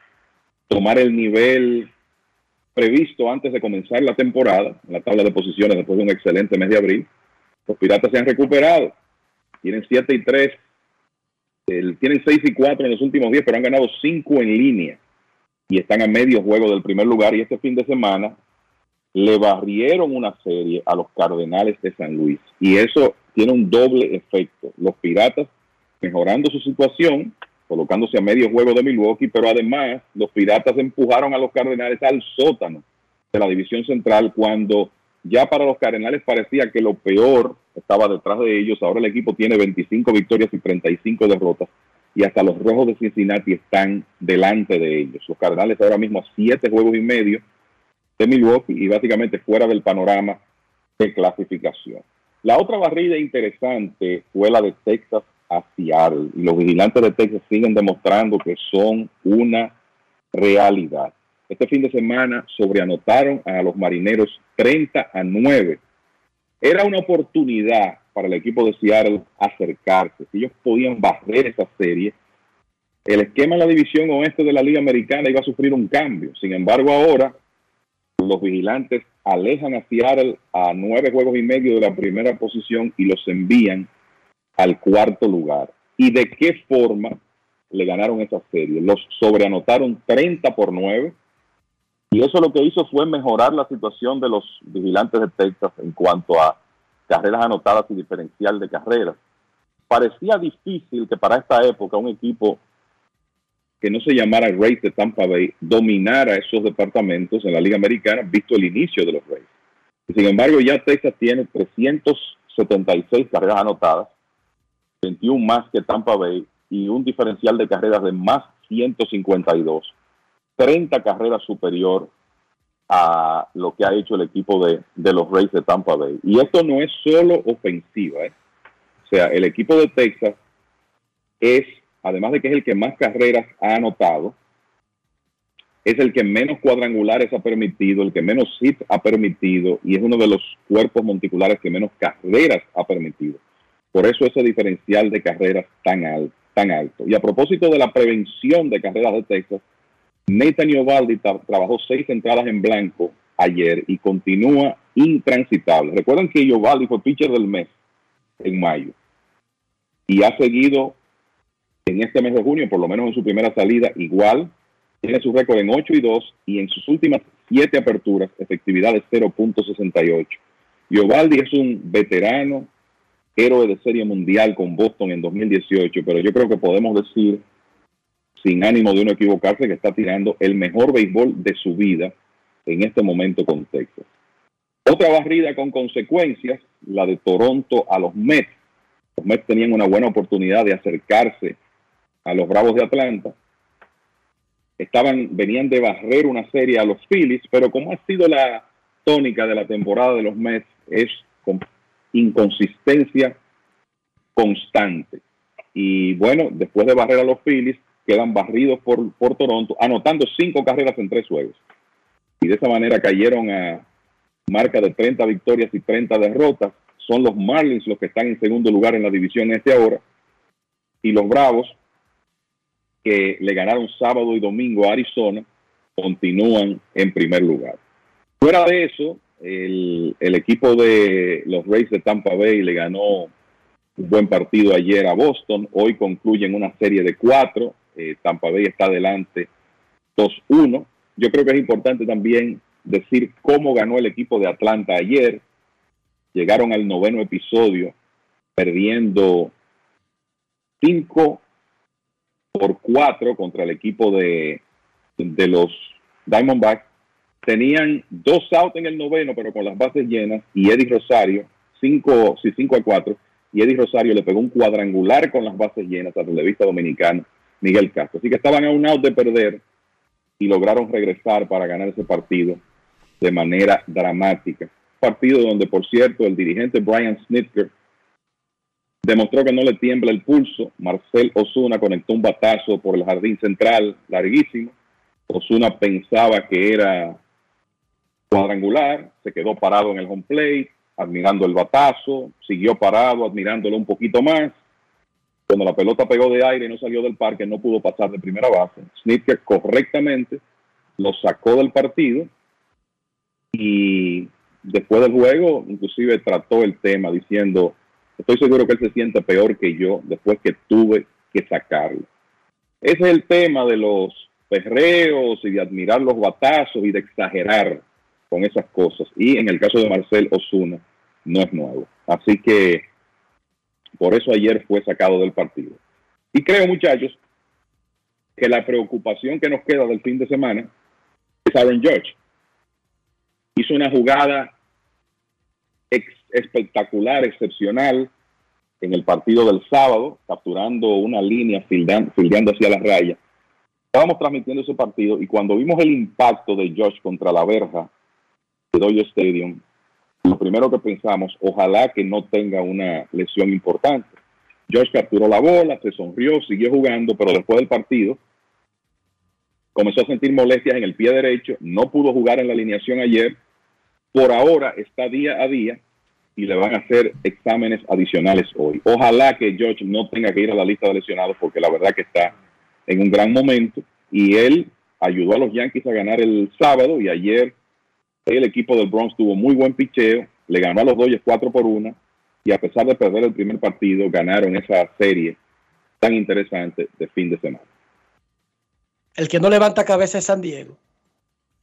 tomar el nivel previsto antes de comenzar la temporada, la tabla de posiciones después de un excelente mes de abril. Los Piratas se han recuperado, tienen 7 y 3, tienen 6 y 4 en los últimos 10, pero han ganado 5 en línea y están a medio juego del primer lugar. Y este fin de semana le barrieron una serie a los Cardenales de San Luis. Y eso tiene un doble efecto. Los Piratas mejorando su situación colocándose a medio juego de Milwaukee, pero además los Piratas empujaron a los Cardenales al sótano de la división central cuando ya para los Cardenales parecía que lo peor estaba detrás de ellos. Ahora el equipo tiene 25 victorias y 35 derrotas y hasta los Rojos de Cincinnati están delante de ellos. Los Cardenales ahora mismo a 7 juegos y medio de Milwaukee y básicamente fuera del panorama de clasificación. La otra barrida interesante fue la de Texas a Seattle. Y los vigilantes de Texas siguen demostrando que son una realidad. Este fin de semana sobreanotaron a los marineros 30 a 9. Era una oportunidad para el equipo de Seattle acercarse. Si ellos podían barrer esa serie, el esquema en la división oeste de la Liga Americana iba a sufrir un cambio. Sin embargo, ahora los vigilantes alejan a Seattle a nueve juegos y medio de la primera posición y los envían al cuarto lugar. ¿Y de qué forma le ganaron esa serie? Los sobreanotaron 30 por 9. Y eso lo que hizo fue mejorar la situación de los vigilantes de Texas en cuanto a carreras anotadas y diferencial de carreras. Parecía difícil que para esta época un equipo que no se llamara Rays de Tampa Bay dominara esos departamentos en la Liga Americana, visto el inicio de los Rays. Sin embargo, ya Texas tiene 376 carreras anotadas 21 más que Tampa Bay y un diferencial de carreras de más 152, 30 carreras superior a lo que ha hecho el equipo de, los Rays de Tampa Bay. Y esto no es solo ofensiva, ¿eh? o sea, el equipo de Texas es, además de que es el que más carreras ha anotado, es el que menos cuadrangulares ha permitido, el que menos hits ha permitido y es uno de los cuerpos monticulares que menos carreras ha permitido. Por eso ese diferencial de carreras tan alto. Y a propósito de la prevención de carreras de Texas, Nathan Iovaldi trabajó seis entradas en blanco ayer y continúa intransitable. Recuerden que Iovaldi fue pitcher del mes en mayo y ha seguido en este mes de junio, por lo menos en su primera salida, igual. Tiene su récord en 8 y 2 y en sus últimas 7 aperturas, efectividad de 0.68. Iovaldi es un veterano héroe de serie mundial con Boston en 2018, pero yo creo que podemos decir, sin ánimo de uno equivocarse, que está tirando el mejor béisbol de su vida en este momento con Texas. Otra barrida con consecuencias, la de Toronto a los Mets. Los Mets tenían una buena oportunidad de acercarse a los Bravos de Atlanta. Estaban, venían de barrer una serie a los Phillies, pero como ha sido la tónica de la temporada de los Mets, es con inconsistencia constante. Y bueno, después de barrer a los Phillies, quedan barridos por, por Toronto, anotando cinco carreras en tres juegos. Y de esa manera cayeron a marca de 30 victorias y 30 derrotas. Son los Marlins los que están en segundo lugar en la división este ahora. Y los Bravos, que le ganaron sábado y domingo a Arizona, continúan en primer lugar. Fuera de eso, el, el equipo de los Rays de Tampa Bay le ganó un buen partido ayer a Boston. Hoy concluyen una serie de cuatro. Eh, Tampa Bay está adelante 2-1. Yo creo que es importante también decir cómo ganó el equipo de Atlanta ayer. Llegaron al noveno episodio perdiendo 5 por 4 contra el equipo de, de los Diamondbacks. Tenían dos outs en el noveno, pero con las bases llenas, y Eddie Rosario, 5 sí, cinco a 4, y Eddie Rosario le pegó un cuadrangular con las bases llenas a televista dominicana Miguel Castro. Así que estaban a un out de perder y lograron regresar para ganar ese partido de manera dramática. Partido donde, por cierto, el dirigente Brian Snitker demostró que no le tiembla el pulso. Marcel Osuna conectó un batazo por el jardín central larguísimo. Osuna pensaba que era cuadrangular, se quedó parado en el home plate, admirando el batazo, siguió parado, admirándolo un poquito más. Cuando la pelota pegó de aire y no salió del parque, no pudo pasar de primera base. Snitker correctamente lo sacó del partido y después del juego inclusive trató el tema diciendo, estoy seguro que él se siente peor que yo después que tuve que sacarlo. Ese es el tema de los perreos y de admirar los batazos y de exagerar con esas cosas. Y en el caso de Marcel Osuna, no es nuevo. Así que por eso ayer fue sacado del partido. Y creo, muchachos, que la preocupación que nos queda del fin de semana es Aaron George hizo una jugada espectacular, excepcional en el partido del sábado, capturando una línea, fildeando, hacia la raya. Estábamos transmitiendo ese partido y cuando vimos el impacto de Josh contra la verja de Dodger Stadium, lo primero que pensamos, ojalá que no tenga una lesión importante. Josh capturó la bola, se sonrió, siguió jugando, pero después del partido comenzó a sentir molestias en el pie derecho, no pudo jugar en la alineación ayer por ahora está día a día y le van a hacer exámenes adicionales hoy. Ojalá que George no tenga que ir a la lista de lesionados porque la verdad que está en un gran momento y él ayudó a los Yankees a ganar el sábado y ayer el equipo del Bronx tuvo muy buen picheo, le ganó a los Dodgers 4 por 1 y a pesar de perder el primer partido ganaron esa serie tan interesante de fin de semana. El que no levanta cabeza es San Diego.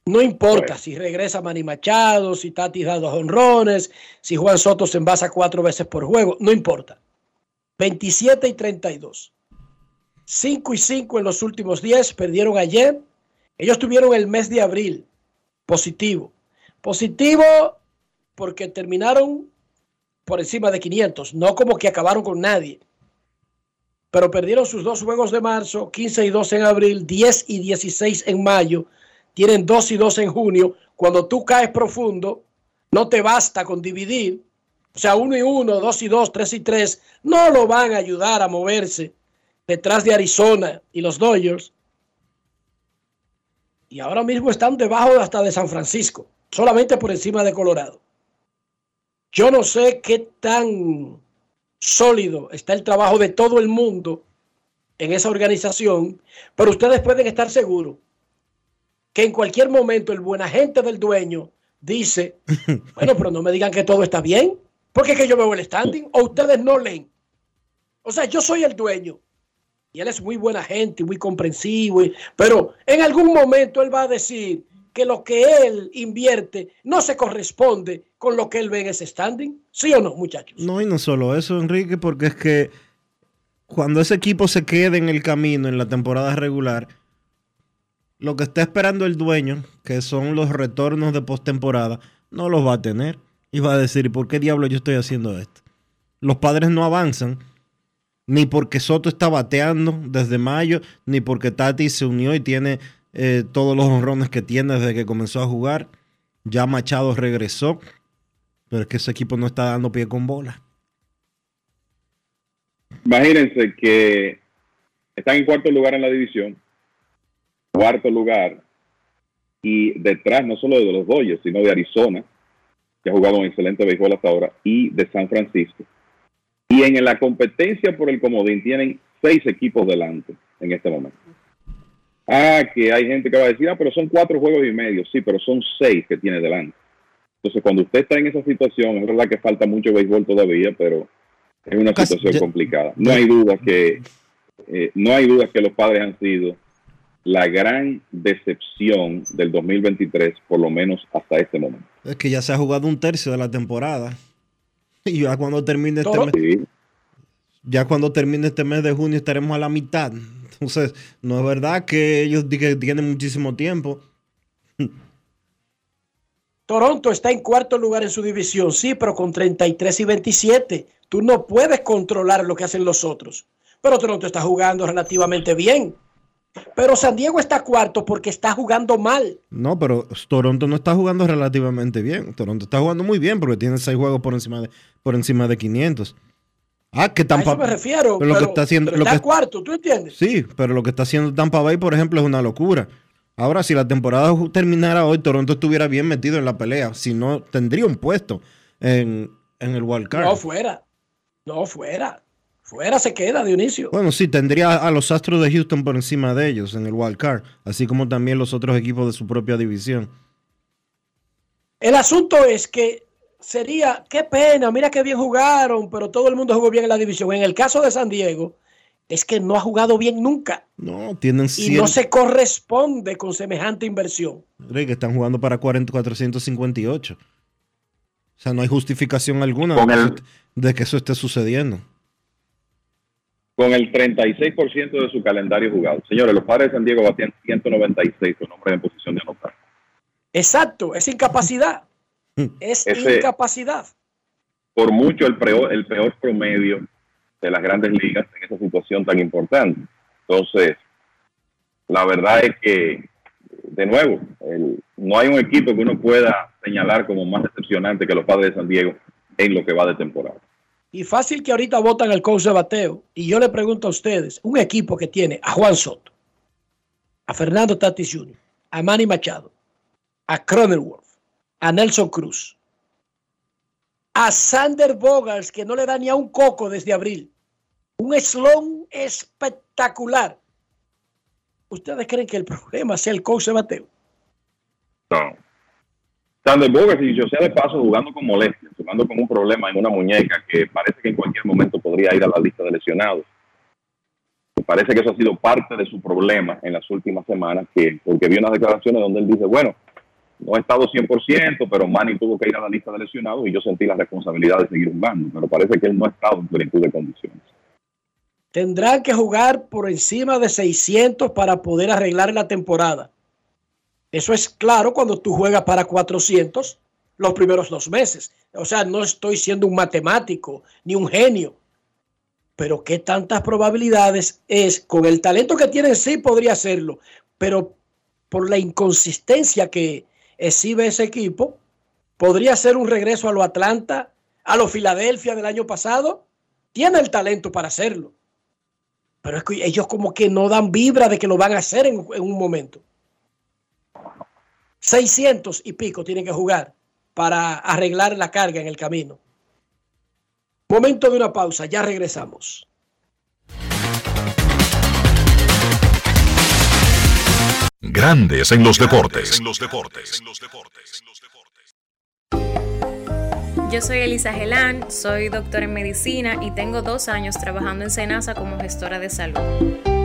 No importa si regresa Manny Machado, si Tati da dos honrones, si Juan Soto se envasa cuatro veces por juego, no importa. 27 y 32. 5 y 5 en los últimos 10, perdieron ayer. Ellos tuvieron el mes de abril positivo. Positivo porque terminaron por encima de 500, no como que acabaron con nadie. Pero perdieron sus dos juegos de marzo, 15 y 2 en abril, 10 y 16 en mayo tienen 2 y 2 en junio. Cuando tú caes profundo, no te basta con dividir. O sea, 1 y 1, 2 y 2, 3 y 3, no lo van a ayudar a moverse detrás de Arizona y los Dodgers. Y ahora mismo están debajo hasta de San Francisco, solamente por encima de Colorado. Yo no sé qué tan sólido está el trabajo de todo el mundo en esa organización, pero ustedes pueden estar seguros que en cualquier momento el buen agente del dueño dice, bueno, pero no me digan que todo está bien, porque es que yo veo el standing, o ustedes no leen. O sea, yo soy el dueño. Él es muy buena gente, muy comprensivo, pero en algún momento él va a decir que lo que él invierte no se corresponde con lo que él ve en ese standing. ¿Sí o no, muchachos? No, y no solo eso, Enrique, porque es que cuando ese equipo se quede en el camino en la temporada regular, lo que está esperando el dueño, que son los retornos de postemporada, no los va a tener. Y va a decir, ¿y por qué diablo yo estoy haciendo esto? Los padres no avanzan, ni porque Soto está bateando desde mayo, ni porque Tati se unió y tiene eh, todos los honrones que tiene desde que comenzó a jugar. Ya Machado regresó, pero es que ese equipo no está dando pie con bola. Imagínense que están en cuarto lugar en la división, cuarto lugar, y detrás no solo de los Dodgers, sino de Arizona, que ha jugado un excelente béisbol hasta ahora, y de San Francisco. Y en la competencia por el comodín tienen seis equipos delante en este momento. Ah, que hay gente que va a decir, ah, pero son cuatro juegos y medio. Sí, pero son seis que tiene delante. Entonces, cuando usted está en esa situación, es verdad que falta mucho béisbol todavía, pero es una situación complicada. No hay duda que eh, no hay duda que los padres han sido la gran decepción del 2023, por lo menos hasta este momento. Es que ya se ha jugado un tercio de la temporada. Y ya cuando termine este mes, ya cuando termine este mes de junio estaremos a la mitad. Entonces, no es verdad que ellos que tienen muchísimo tiempo. Toronto está en cuarto lugar en su división, sí, pero con 33 y 27. Tú no puedes controlar lo que hacen los otros. Pero Toronto está jugando relativamente bien. Pero San Diego está cuarto porque está jugando mal. No, pero Toronto no está jugando relativamente bien. Toronto está jugando muy bien porque tiene seis juegos por encima de, por encima de 500. Ah, que Tampa. A eso me refiero. Pero, lo que está haciendo. Lo está que, cuarto, ¿tú entiendes? Sí, pero lo que está haciendo Tampa Bay, por ejemplo, es una locura. Ahora, si la temporada terminara hoy, Toronto estuviera bien metido en la pelea. Si no, tendría un puesto en, en el Wild Card. No, fuera. No, fuera. Fuera se queda, Dionisio. Bueno, sí, tendría a los Astros de Houston por encima de ellos en el Wild Card, así como también los otros equipos de su propia división. El asunto es que sería, qué pena, mira qué bien jugaron, pero todo el mundo jugó bien en la división. En el caso de San Diego, es que no ha jugado bien nunca. No, tienen 100... Y no se corresponde con semejante inversión. que están jugando para 40, 458. O sea, no hay justificación alguna de, el... que, de que eso esté sucediendo con el 36% de su calendario jugado. Señores, los padres de San Diego batían 196 con hombres en posición de anotar. Exacto, es incapacidad. es Ese, incapacidad. Por mucho el peor, el peor promedio de las grandes ligas en esa situación tan importante. Entonces, la verdad es que, de nuevo, el, no hay un equipo que uno pueda señalar como más decepcionante que los padres de San Diego en lo que va de temporada. Y fácil que ahorita votan el coach de bateo. Y yo le pregunto a ustedes, un equipo que tiene a Juan Soto, a Fernando Tatis Jr., a Manny Machado, a Cronenworth, a Nelson Cruz, a Sander Bogars, que no le da ni a un coco desde abril. Un slon espectacular. ¿Ustedes creen que el problema sea el coach de bateo? No. Sander Bogart, y yo sea de paso, jugando con molestias, jugando con un problema en una muñeca que parece que en cualquier momento podría ir a la lista de lesionados. Me parece que eso ha sido parte de su problema en las últimas semanas, que, porque vi unas declaraciones donde él dice, bueno, no he estado 100%, pero Manny tuvo que ir a la lista de lesionados y yo sentí la responsabilidad de seguir jugando, pero parece que él no ha estado en plenitud de condiciones. Tendrán que jugar por encima de 600 para poder arreglar la temporada. Eso es claro cuando tú juegas para 400 los primeros dos meses. O sea, no estoy siendo un matemático ni un genio. Pero qué tantas probabilidades es, con el talento que tienen, sí podría hacerlo. Pero por la inconsistencia que exhibe ese equipo, podría ser un regreso a lo Atlanta, a lo Filadelfia del año pasado. Tiene el talento para hacerlo. Pero es que ellos como que no dan vibra de que lo van a hacer en, en un momento. 600 y pico tienen que jugar para arreglar la carga en el camino. Momento de una pausa, ya regresamos. Grandes en los deportes. En los deportes. Yo soy Elisa Gelán, soy doctora en medicina y tengo dos años trabajando en Senasa como gestora de salud.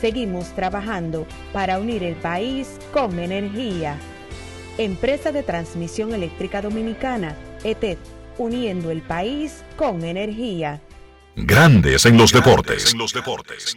Seguimos trabajando para unir el país con energía. Empresa de Transmisión Eléctrica Dominicana, ETED, uniendo el país con energía. Grandes en los deportes. En los deportes.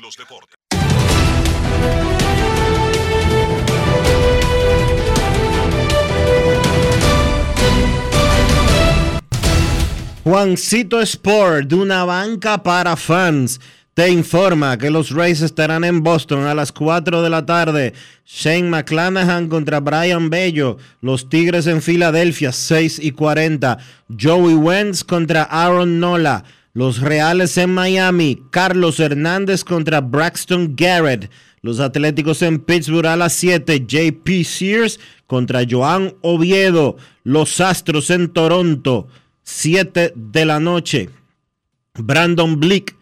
Juancito Sport, de una banca para fans, te informa que los Rays estarán en Boston a las 4 de la tarde. Shane McClanahan contra Brian Bello. Los Tigres en Filadelfia, 6 y 40. Joey Wentz contra Aaron Nola. Los Reales en Miami. Carlos Hernández contra Braxton Garrett. Los Atléticos en Pittsburgh a las 7. JP Sears contra Joan Oviedo. Los Astros en Toronto. 7 de la noche. Brandon Blick,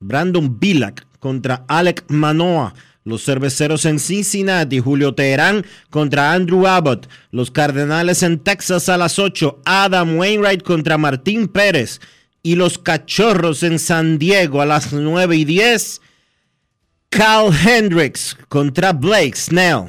Brandon Billac contra Alec Manoa. Los cerveceros en Cincinnati, Julio Teherán contra Andrew Abbott. Los Cardenales en Texas a las 8, Adam Wainwright contra Martín Pérez. Y los Cachorros en San Diego a las 9 y 10, Cal Hendricks contra Blake Snell.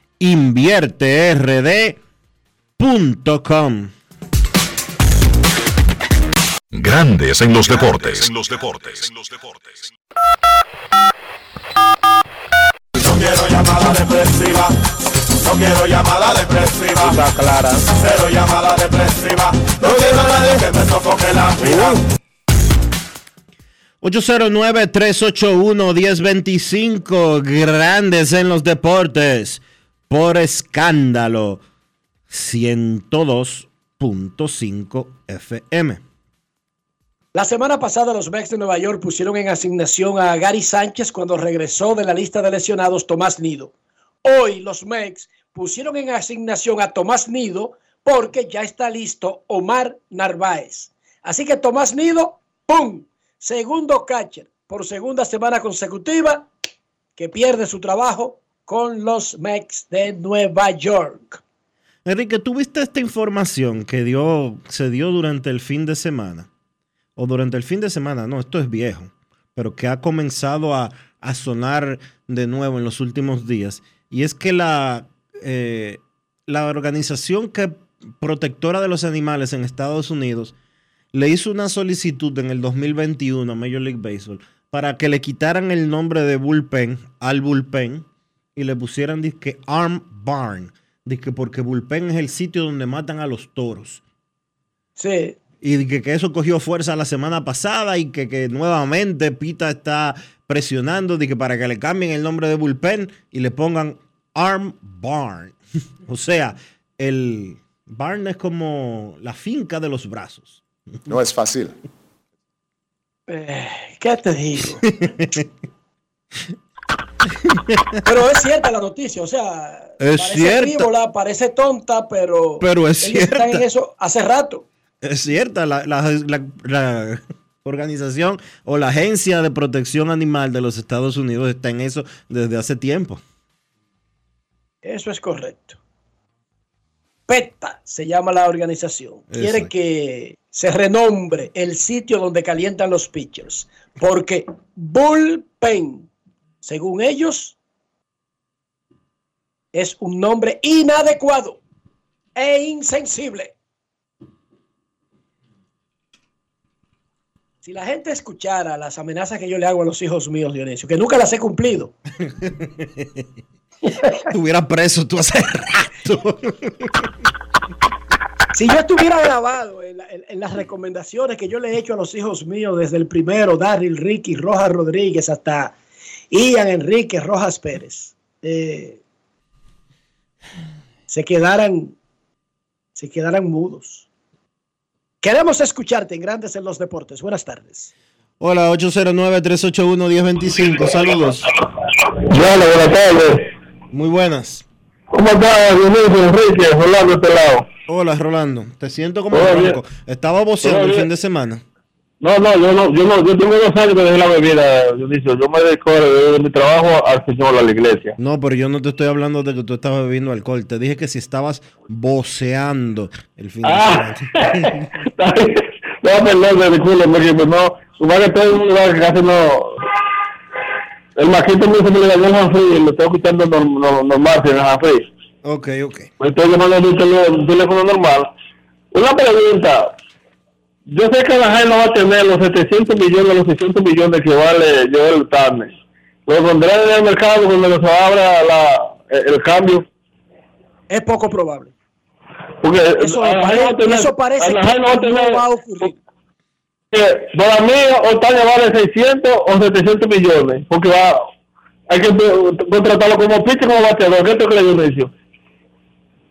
invierterd.com. Grandes en los deportes. En los deportes. No quiero llamada depresiva. No quiero llamada depresiva. Está clara. Cero llamada depresiva. No quiero a nadie que me sofoque la vida. 809-381-1025. Grandes en los deportes. Por escándalo. 102.5 FM. La semana pasada los Mets de Nueva York pusieron en asignación a Gary Sánchez cuando regresó de la lista de lesionados Tomás Nido. Hoy los Mets pusieron en asignación a Tomás Nido porque ya está listo Omar Narváez. Así que Tomás Nido, ¡pum! Segundo catcher por segunda semana consecutiva que pierde su trabajo con los Mets de Nueva York. Enrique, ¿tú viste esta información que dio, se dio durante el fin de semana? O durante el fin de semana, no, esto es viejo, pero que ha comenzado a, a sonar de nuevo en los últimos días. y es que la, eh, la organización que protectora de los animales en Estados Unidos le hizo una solicitud en el 2021 a Major League Baseball para que le quitaran el nombre de bullpen al bullpen y le pusieran disque arm barn, disque porque bullpen es el sitio donde matan a los toros. Sí. Y que, que eso cogió fuerza la semana pasada y que, que nuevamente Pita está presionando de que para que le cambien el nombre de bullpen y le pongan arm barn. o sea, el barn es como la finca de los brazos. No es fácil. Eh, ¿Qué te digo? pero es cierta la noticia, o sea, Es parece cierta. frívola, parece tonta, pero, Pero es ellos están en cierta. eso hace rato. Es cierta, la, la- la- la organización o la agencia de protección animal de los Estados Unidos está en eso desde hace tiempo. Eso es correcto. PETA se llama la organización. Quiere Exacto. que se renombre el sitio donde calientan los pitchers. Porque bullpen, según ellos, es un nombre inadecuado e insensible. Si la gente escuchara las amenazas que yo le hago a los hijos míos, Dionisio, que nunca las he cumplido, Estuviera preso tú hace rato. Si yo estuviera grabado en, la- en- en las recomendaciones que yo le he hecho a los hijos míos, desde el primero, Darryl, Ricky, Rojas Rodríguez, hasta Ian Enrique Rojas Pérez, eh, se quedaran, se quedaran mudos. Queremos escucharte en Grandes en los Deportes. Buenas tardes. Hola, 809-381-1025. Saludos. Hola, buenas tardes. Muy buenas. ¿Cómo estás, Dionisio, Enrique, Rolando, de este lado? Hola, Rolando. Te siento como bronco. Estaba voceando Todo el fin de semana. No, no, yo no, yo no, yo tengo dos años que dejé la bebida, Dionisio. Yo me dedico de, de mi trabajo al Señor, a la iglesia. No, pero yo no te estoy hablando de que tú estabas bebiendo alcohol. Te dije que si estabas voceando el fin de Ah. semana. No, perdón, me disculpe, porque no, supongo que todo el mundo va, que casi no... El maquito mío se me le dañó el Hanfree, lo estoy escuchando norm- no- normal, sin el Hanfree. Ok, ok. Me estoy llamando de un un teléfono normal. Una pregunta. Yo sé que la no va a tener los 700 millones, los 600 millones que vale Joel Turner. Lo pondrán en el mercado cuando se abra la, el, el cambio. Es poco probable. Porque Eso, Anaheim pare- va a tener- eso parece Anaheim no va a que no tener- va a ocurrir. para mí Otaña vale 600 o 700 millones. Porque va, hay que eh, contratarlo como pitcher como bateador. ¿Qué te crees, Dionisio?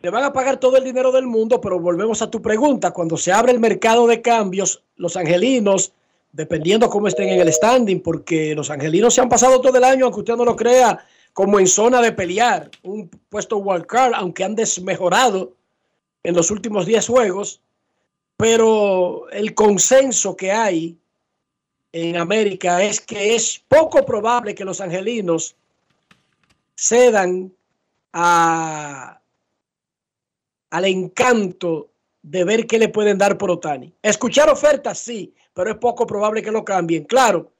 Le van a pagar todo el dinero del mundo, pero volvemos a tu pregunta. Cuando se abre el mercado de cambios, los angelinos, dependiendo cómo estén en el standing, porque los angelinos se han pasado todo el año, aunque usted no lo crea, como en zona de pelear, un puesto wildcard, aunque han desmejorado en los últimos 10 juegos, pero el consenso que hay en América es que es poco probable que los angelinos cedan a, al encanto de ver qué le pueden dar por Otani. Escuchar ofertas, sí, pero es poco probable que lo cambien. Claro,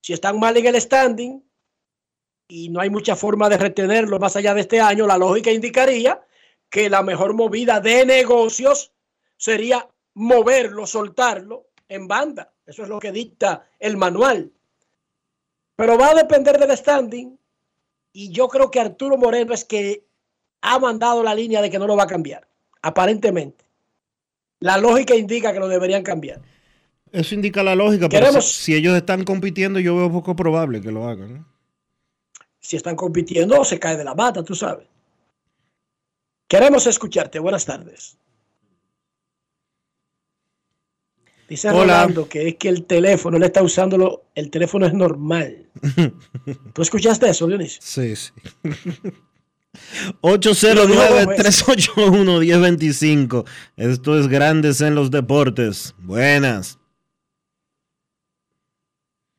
si están mal en el standing y no hay mucha forma de retenerlo más allá de este año, la lógica indicaría que la mejor movida de negocios sería moverlo, soltarlo en banda. Eso es lo que dicta el manual. Pero va a depender del standing y yo creo que Arturo Moreno es que ha mandado la línea de que no lo va a cambiar, aparentemente. La lógica indica que lo deberían cambiar. Eso indica la lógica, pero Queremos- si, si ellos están compitiendo, yo veo poco probable que lo hagan. Si están compitiendo, se cae de la mata, tú sabes. Queremos escucharte. Buenas tardes. Dice Hola. Rolando que es que el teléfono, él está usándolo, el teléfono es normal. ¿Tú escuchaste eso, Dionisio? Sí, sí. Lo dijo dos veces. 809-381-1025. Esto es Grandes en los Deportes. Buenas.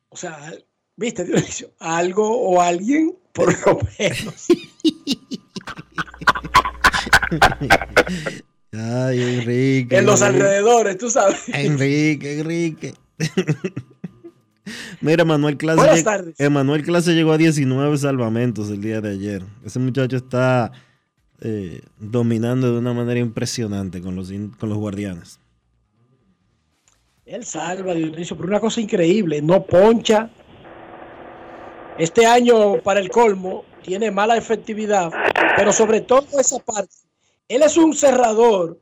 O sea, viste, Dionisio, algo o alguien, por lo menos. Ay, Enrique. en los Enrique. alrededores, tú sabes. Enrique, Enrique. Mira, Manuel Clase, Buenas lleg- tardes. Emanuel Clase llegó a 19 salvamentos el día de ayer. Ese muchacho está eh, dominando de una manera impresionante con los, con los guardianes. Él salva, Dionisio, pero una cosa increíble, no poncha. Este año, para el colmo, tiene mala efectividad, pero sobre todo esa parte. Él es un cerrador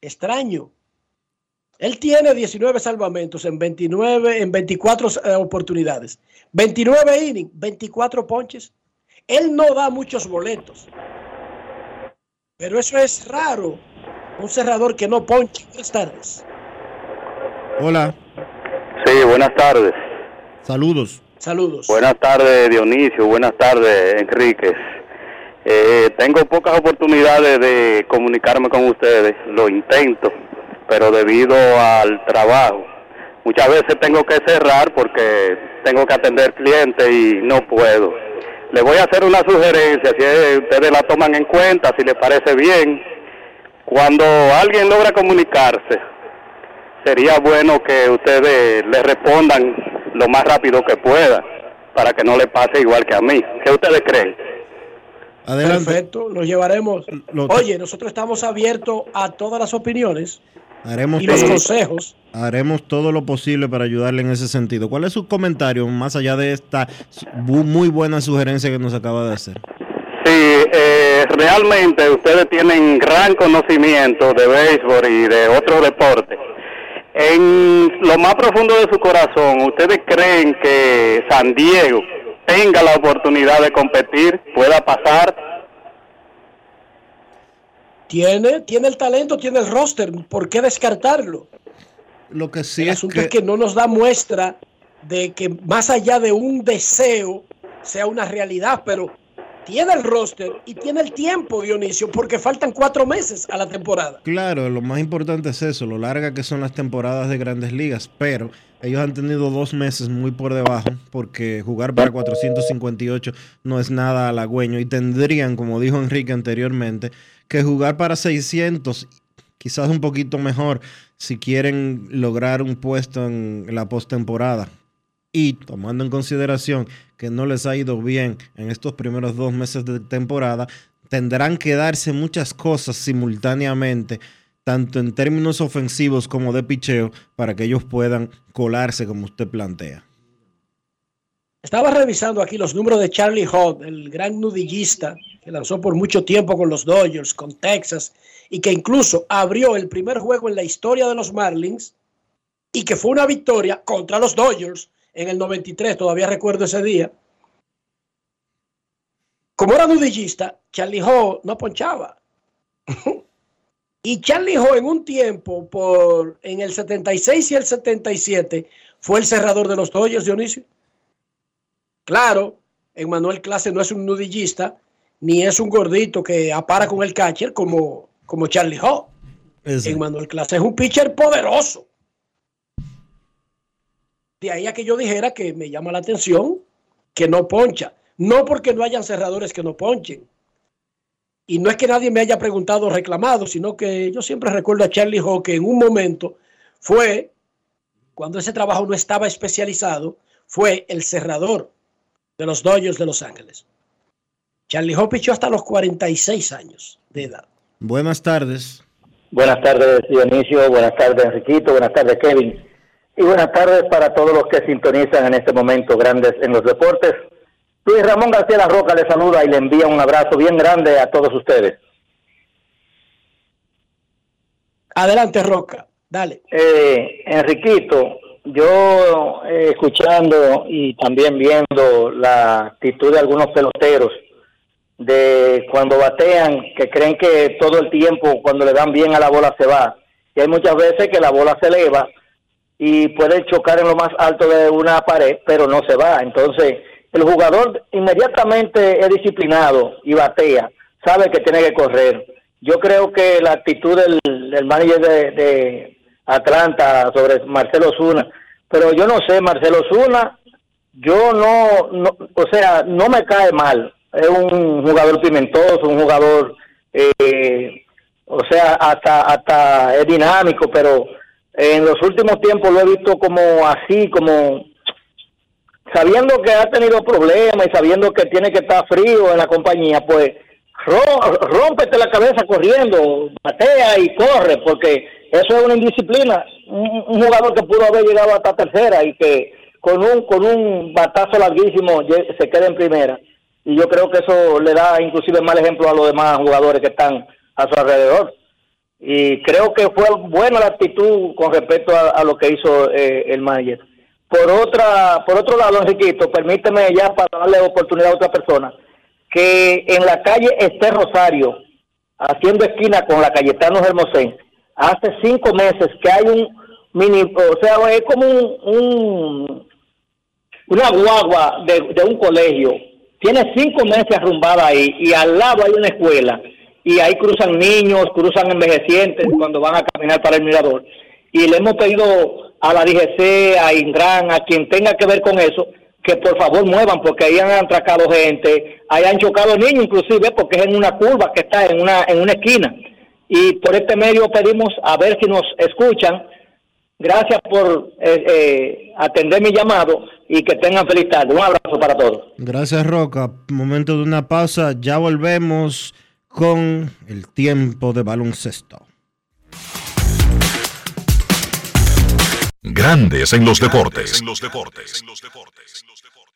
extraño. Él tiene 19 salvamentos en 29, en 24 eh, oportunidades. 29 innings, 24 ponches. Él no da muchos boletos. Pero eso es raro. Un cerrador que no ponche. Buenas tardes. Hola, Sí, buenas tardes. saludos. Saludos. Buenas tardes, Dionisio. Buenas tardes, Enríquez. Eh, tengo pocas oportunidades de comunicarme con ustedes. Lo intento, pero debido al trabajo, muchas veces tengo que cerrar porque tengo que atender clientes y no puedo. Le voy a hacer una sugerencia, si ustedes la toman en cuenta, si les parece bien. Cuando alguien logra comunicarse, sería bueno que ustedes le respondan lo más rápido que pueda para que no le pase igual que a mí. ¿Qué ustedes creen? Adelante. Perfecto, lo llevaremos. Oye, nosotros estamos abiertos a todas las opiniones Haremos y los todo, consejos. haremos todo lo posible para ayudarle en ese sentido. ¿Cuál es su comentario más allá de esta muy buena sugerencia que nos acaba de hacer? Sí, eh, realmente ustedes tienen gran conocimiento de béisbol y de otros deportes. En lo más profundo de su corazón, ¿ustedes creen que San Diego tenga la oportunidad de competir, pueda pasar? Tiene, tiene el talento, tiene el roster. ¿Por qué descartarlo? Lo que sí el es asunto que, es que no nos da muestra de que más allá de un deseo sea una realidad, pero tiene el roster y tiene el tiempo, Dionisio, porque faltan cuatro meses a la temporada. Claro, lo más importante es eso, lo larga que son las temporadas de grandes ligas, pero ellos han tenido dos meses muy por debajo porque jugar para 458 no es nada halagüeño y tendrían, como dijo Enrique anteriormente, que jugar para 600, quizás un poquito mejor si quieren lograr un puesto en la postemporada. Y tomando en consideración que no les ha ido bien en estos primeros dos meses de temporada, tendrán que darse muchas cosas simultáneamente, tanto en términos ofensivos como de picheo, para que ellos puedan colarse como usted plantea. Estaba revisando aquí los números de Charlie Hodd, el gran nudillista que lanzó por mucho tiempo con los Dodgers, con Texas, y que incluso abrió el primer juego en la historia de los Marlins y que fue una victoria contra los Dodgers en el 93, todavía recuerdo ese día. Como era nudillista, Charlie Hodd no ponchaba. y Charlie Hodd en un tiempo, por, en el 76 y el 77, fue el cerrador de los Dodgers, Dionisio. Claro, Emmanuel Clase no es un nudillista, ni es un gordito que apara con el catcher como, como Charlie Hodd. Emmanuel Clase es un pitcher poderoso. De ahí a que yo dijera que me llama la atención que no poncha. No porque no hayan cerradores que no ponchen. Y no es que nadie me haya preguntado o reclamado, sino que yo siempre recuerdo a Charlie Howe que en un momento fue, cuando ese trabajo no estaba especializado, fue el cerrador de los Dodgers de Los Ángeles. Charlie Howe pichó hasta los 46 años de edad. Buenas tardes. Buenas tardes, Dionisio. Buenas tardes, Enriquito. Buenas tardes, Kevin. Y buenas tardes para todos los que sintonizan en este momento grandes en los deportes. Luis Ramón García La Roca le saluda y le envía un abrazo bien grande a todos ustedes. Adelante, Roca. Dale. Eh, Enriquito, yo eh, escuchando y también viendo la actitud de algunos peloteros de cuando batean, que creen que todo el tiempo cuando le dan bien a la bola se va. Y hay muchas veces que la bola se eleva y puede chocar en lo más alto de una pared, pero no se va. Entonces, el jugador inmediatamente es disciplinado y batea, sabe que tiene que correr. Yo creo que la actitud del, del manager de, Atlanta sobre Marcelo Zuna, pero yo no sé, Marcelo Zuna, yo no, no, o sea, no me cae mal. Es un jugador pimentoso, un jugador, eh, o sea, hasta, hasta es dinámico, pero En los últimos tiempos lo he visto como así, como sabiendo que ha tenido problemas y sabiendo que tiene que estar frío en la compañía, pues rómpete la cabeza corriendo, batea y corre, porque eso es una indisciplina. Un, un, jugador que pudo haber llegado hasta tercera y que con un con un batazo larguísimo se queda en primera. Y yo creo que eso le da inclusive mal ejemplo a los demás jugadores que están a su alrededor. Y creo que fue buena la actitud con respecto a, lo que hizo eh, el manager. Por otra, por otro lado, Enriquito, permíteme ya para darle oportunidad a otra persona, que en la calle Este Rosario, haciendo esquina con la Cayetano Hermosén, hace cinco meses que hay un mini, o sea, es como un, una guagua de, de, un colegio. Tiene cinco meses arrumbada ahí y al lado hay una escuela y ahí cruzan niños, cruzan envejecientes cuando van a caminar para el mirador. Y le hemos pedido a la DGC, a Ingran, a quien tenga que ver con eso, que por favor muevan, porque ahí han atracado gente, ahí han chocado niños inclusive, porque es en una curva que está en una, en una esquina. Y por este medio pedimos a ver si nos escuchan. Gracias por eh, eh, atender mi llamado y que tengan feliz tarde. Un abrazo para todos. Gracias, Roca. Momento de una pausa. Ya volvemos con el tiempo de baloncesto. Grandes en los deportes. En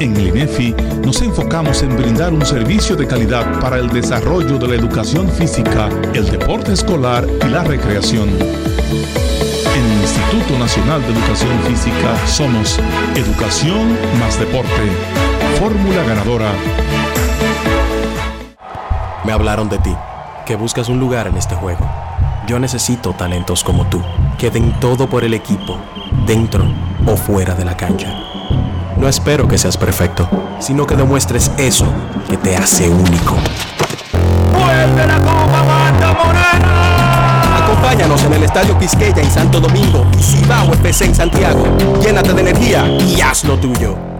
en el INEFI nos enfocamos en brindar un servicio de calidad para el desarrollo de la educación física, el deporte escolar y la recreación. En el Instituto Nacional de Educación Física somos Educación más Deporte. Fórmula ganadora. Me hablaron de ti, que buscas un lugar en este juego. Yo necesito talentos como tú, que den todo por el equipo, dentro o fuera de la cancha no espero que seas perfecto, sino que demuestres eso que te hace único. ¡Vuelve la Copa Banda Morena! Acompáñanos en el Estadio Quisqueya en Santo Domingo y Cibao FC en Santiago. Llénate de energía y haz lo tuyo.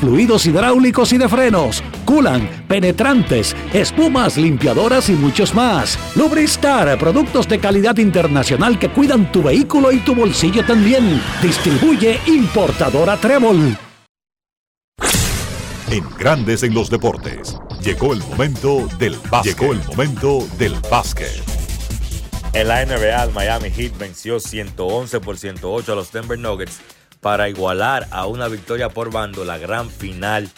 fluidos hidráulicos y de frenos, culan, penetrantes, espumas, limpiadoras y muchos más. Lubristar, productos de calidad internacional que cuidan tu vehículo y tu bolsillo también. Distribuye importadora Trébol. En Grandes en los Deportes, llegó el momento del básquet. Llegó el momento del básquet. En la NBA, el Miami Heat venció 111 por 108 a los Denver Nuggets para igualar a una victoria por bando la gran final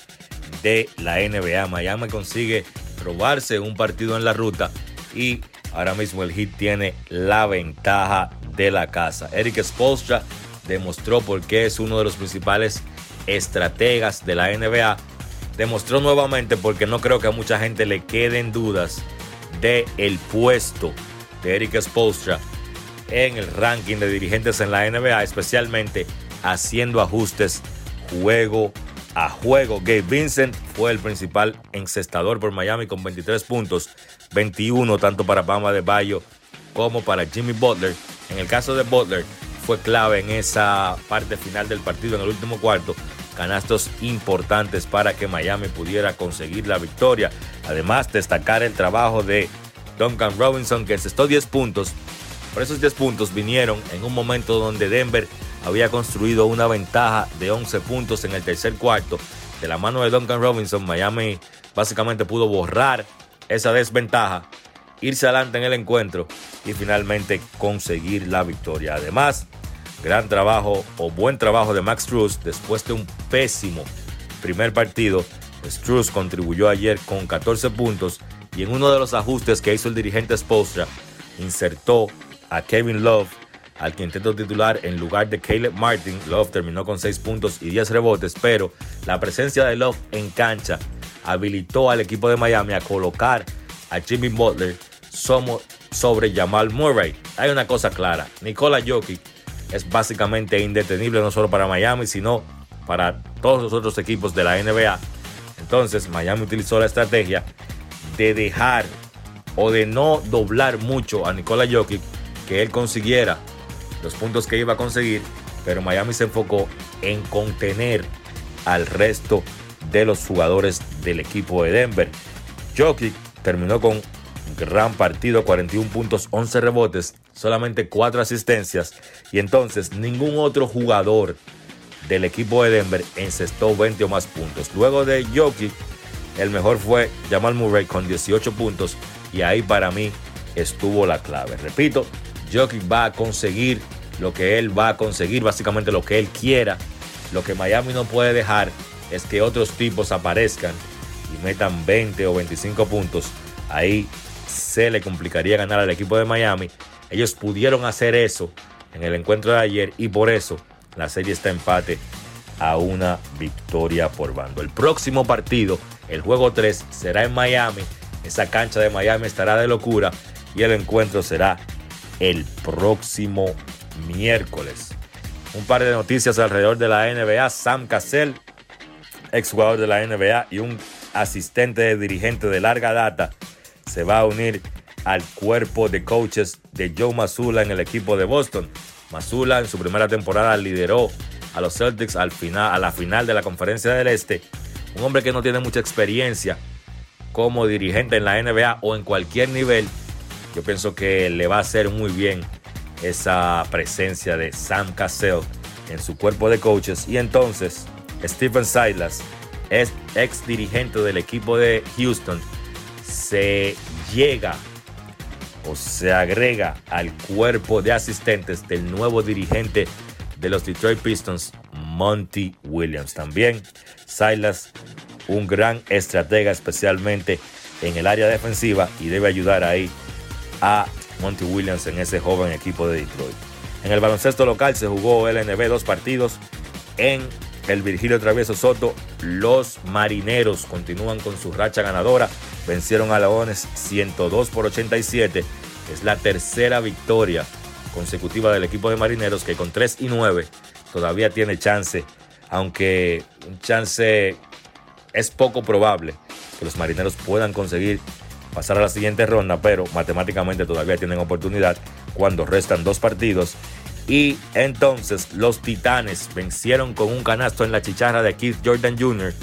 de la NBA. Miami consigue robarse un partido en la ruta y ahora mismo el Heat tiene la ventaja de la casa. Eric Spolstra demostró por qué es uno de los principales estrategas de la NBA. Demostró nuevamente porque no creo que a mucha gente le queden dudas de el puesto de Eric Spolstra en el ranking de dirigentes en la NBA, especialmente haciendo ajustes juego a juego. Gabe Vincent fue el principal encestador por Miami con 23 puntos, 21 tanto para Bama de Bayo como para Jimmy Butler. En el caso de Butler, fue clave en esa parte final del partido, en el último cuarto, canastos importantes para que Miami pudiera conseguir la victoria. Además, destacar el trabajo de Duncan Robinson, que encestó 10 puntos. Por esos 10 puntos vinieron en un momento donde Denver había construido una ventaja de 11 puntos en el tercer cuarto. De la mano de Duncan Robinson, Miami básicamente pudo borrar esa desventaja, irse adelante en el encuentro y finalmente conseguir la victoria. Además, gran trabajo o buen trabajo de Max Struz después de un pésimo primer partido. Struz contribuyó ayer con 14 puntos y en uno de los ajustes que hizo el dirigente Spolstra insertó a Kevin Love al quinteto titular en lugar de Caleb Martin. Love terminó con 6 puntos y 10 rebotes, pero la presencia de Love en cancha habilitó al equipo de Miami a colocar a Jimmy Butler sobre Jamal Murray. Hay una cosa clara, Nikola Jokic es básicamente indetenible no solo para Miami, sino para todos los otros equipos de la NBA. Entonces Miami utilizó la estrategia de dejar o de no doblar mucho a Nikola Jokic, que él consiguiera los puntos que iba a conseguir, pero Miami se enfocó en contener al resto de los jugadores del equipo de Denver. Jokic terminó con gran partido, 41 puntos, 11 rebotes, solamente 4 asistencias y entonces ningún otro jugador del equipo de Denver encestó 20 o más puntos. Luego de Jokic, el mejor fue Jamal Murray con 18 puntos y ahí para mí estuvo la clave. Repito, Jokic va a conseguir lo que él va a conseguir, básicamente lo que él quiera. Lo que Miami no puede dejar es que otros tipos aparezcan y metan 20 o 25 puntos. Ahí se le complicaría ganar al equipo de Miami. Ellos pudieron hacer eso en el encuentro de ayer y por eso la serie está empate a una victoria por bando. El próximo partido, el juego 3, será en Miami. Esa cancha de Miami estará de locura y el encuentro será el próximo miércoles. Un par de noticias alrededor de la NBA. Sam Cassell, exjugador de la NBA y un asistente de dirigente de larga data, se va a unir al cuerpo de coaches de Joe Mazula en el equipo de Boston. Mazula en su primera temporada lideró a los Celtics al final, a la final de la Conferencia del Este. Un hombre que no tiene mucha experiencia como dirigente en la NBA o en cualquier nivel. Yo pienso que le va a hacer muy bien esa presencia de Sam Cassell en su cuerpo de coaches. Y entonces Stephen Silas, es ex dirigente del equipo de Houston, se llega o se agrega al cuerpo de asistentes del nuevo dirigente de los Detroit Pistons, Monty Williams. También Silas, un gran estratega, especialmente en el área defensiva, y debe ayudar ahí a Monty Williams en ese joven equipo de Detroit. En el baloncesto local se jugó LNB dos partidos. En el Virgilio Travieso Soto, los marineros continúan con su racha ganadora. Vencieron a Leones 102 por 87. Es la tercera victoria consecutiva del equipo de marineros que con 3 y 9 todavía tiene chance, aunque un chance es poco probable que los marineros puedan conseguir pasar a la siguiente ronda, pero matemáticamente todavía tienen oportunidad cuando restan dos partidos. Y entonces los Titanes vencieron con un canasto en la chicharra de Keith Jordan Jr.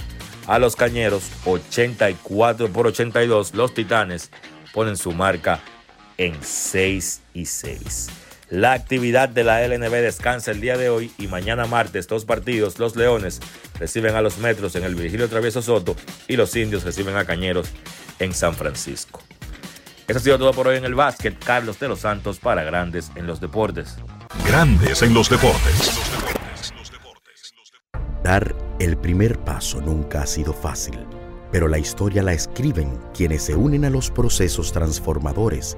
a los Cañeros 84 por 82. Los Titanes ponen su marca en 6 y 6. La actividad de la LNB descansa el día de hoy y mañana martes dos partidos. Los Leones reciben a los Metros en el Virgilio Travieso Soto y los Indios reciben a Cañeros en San Francisco. Eso ha sido todo por hoy en el básquet. Carlos de los Santos para Grandes en los Deportes. Grandes en los Deportes. Dar el primer paso nunca ha sido fácil, pero la historia la escriben quienes se unen a los procesos transformadores,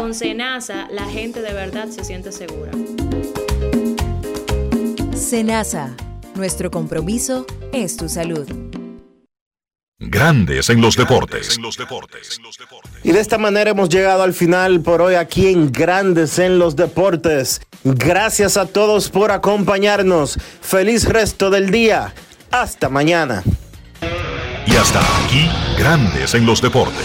Con SENASA la gente de verdad se siente segura. SENASA, nuestro compromiso es tu salud. Grandes en los deportes. Y de esta manera hemos llegado al final por hoy aquí en Grandes en los Deportes. Gracias a todos por acompañarnos. Feliz resto del día. Hasta mañana. Y hasta aquí, Grandes en los Deportes.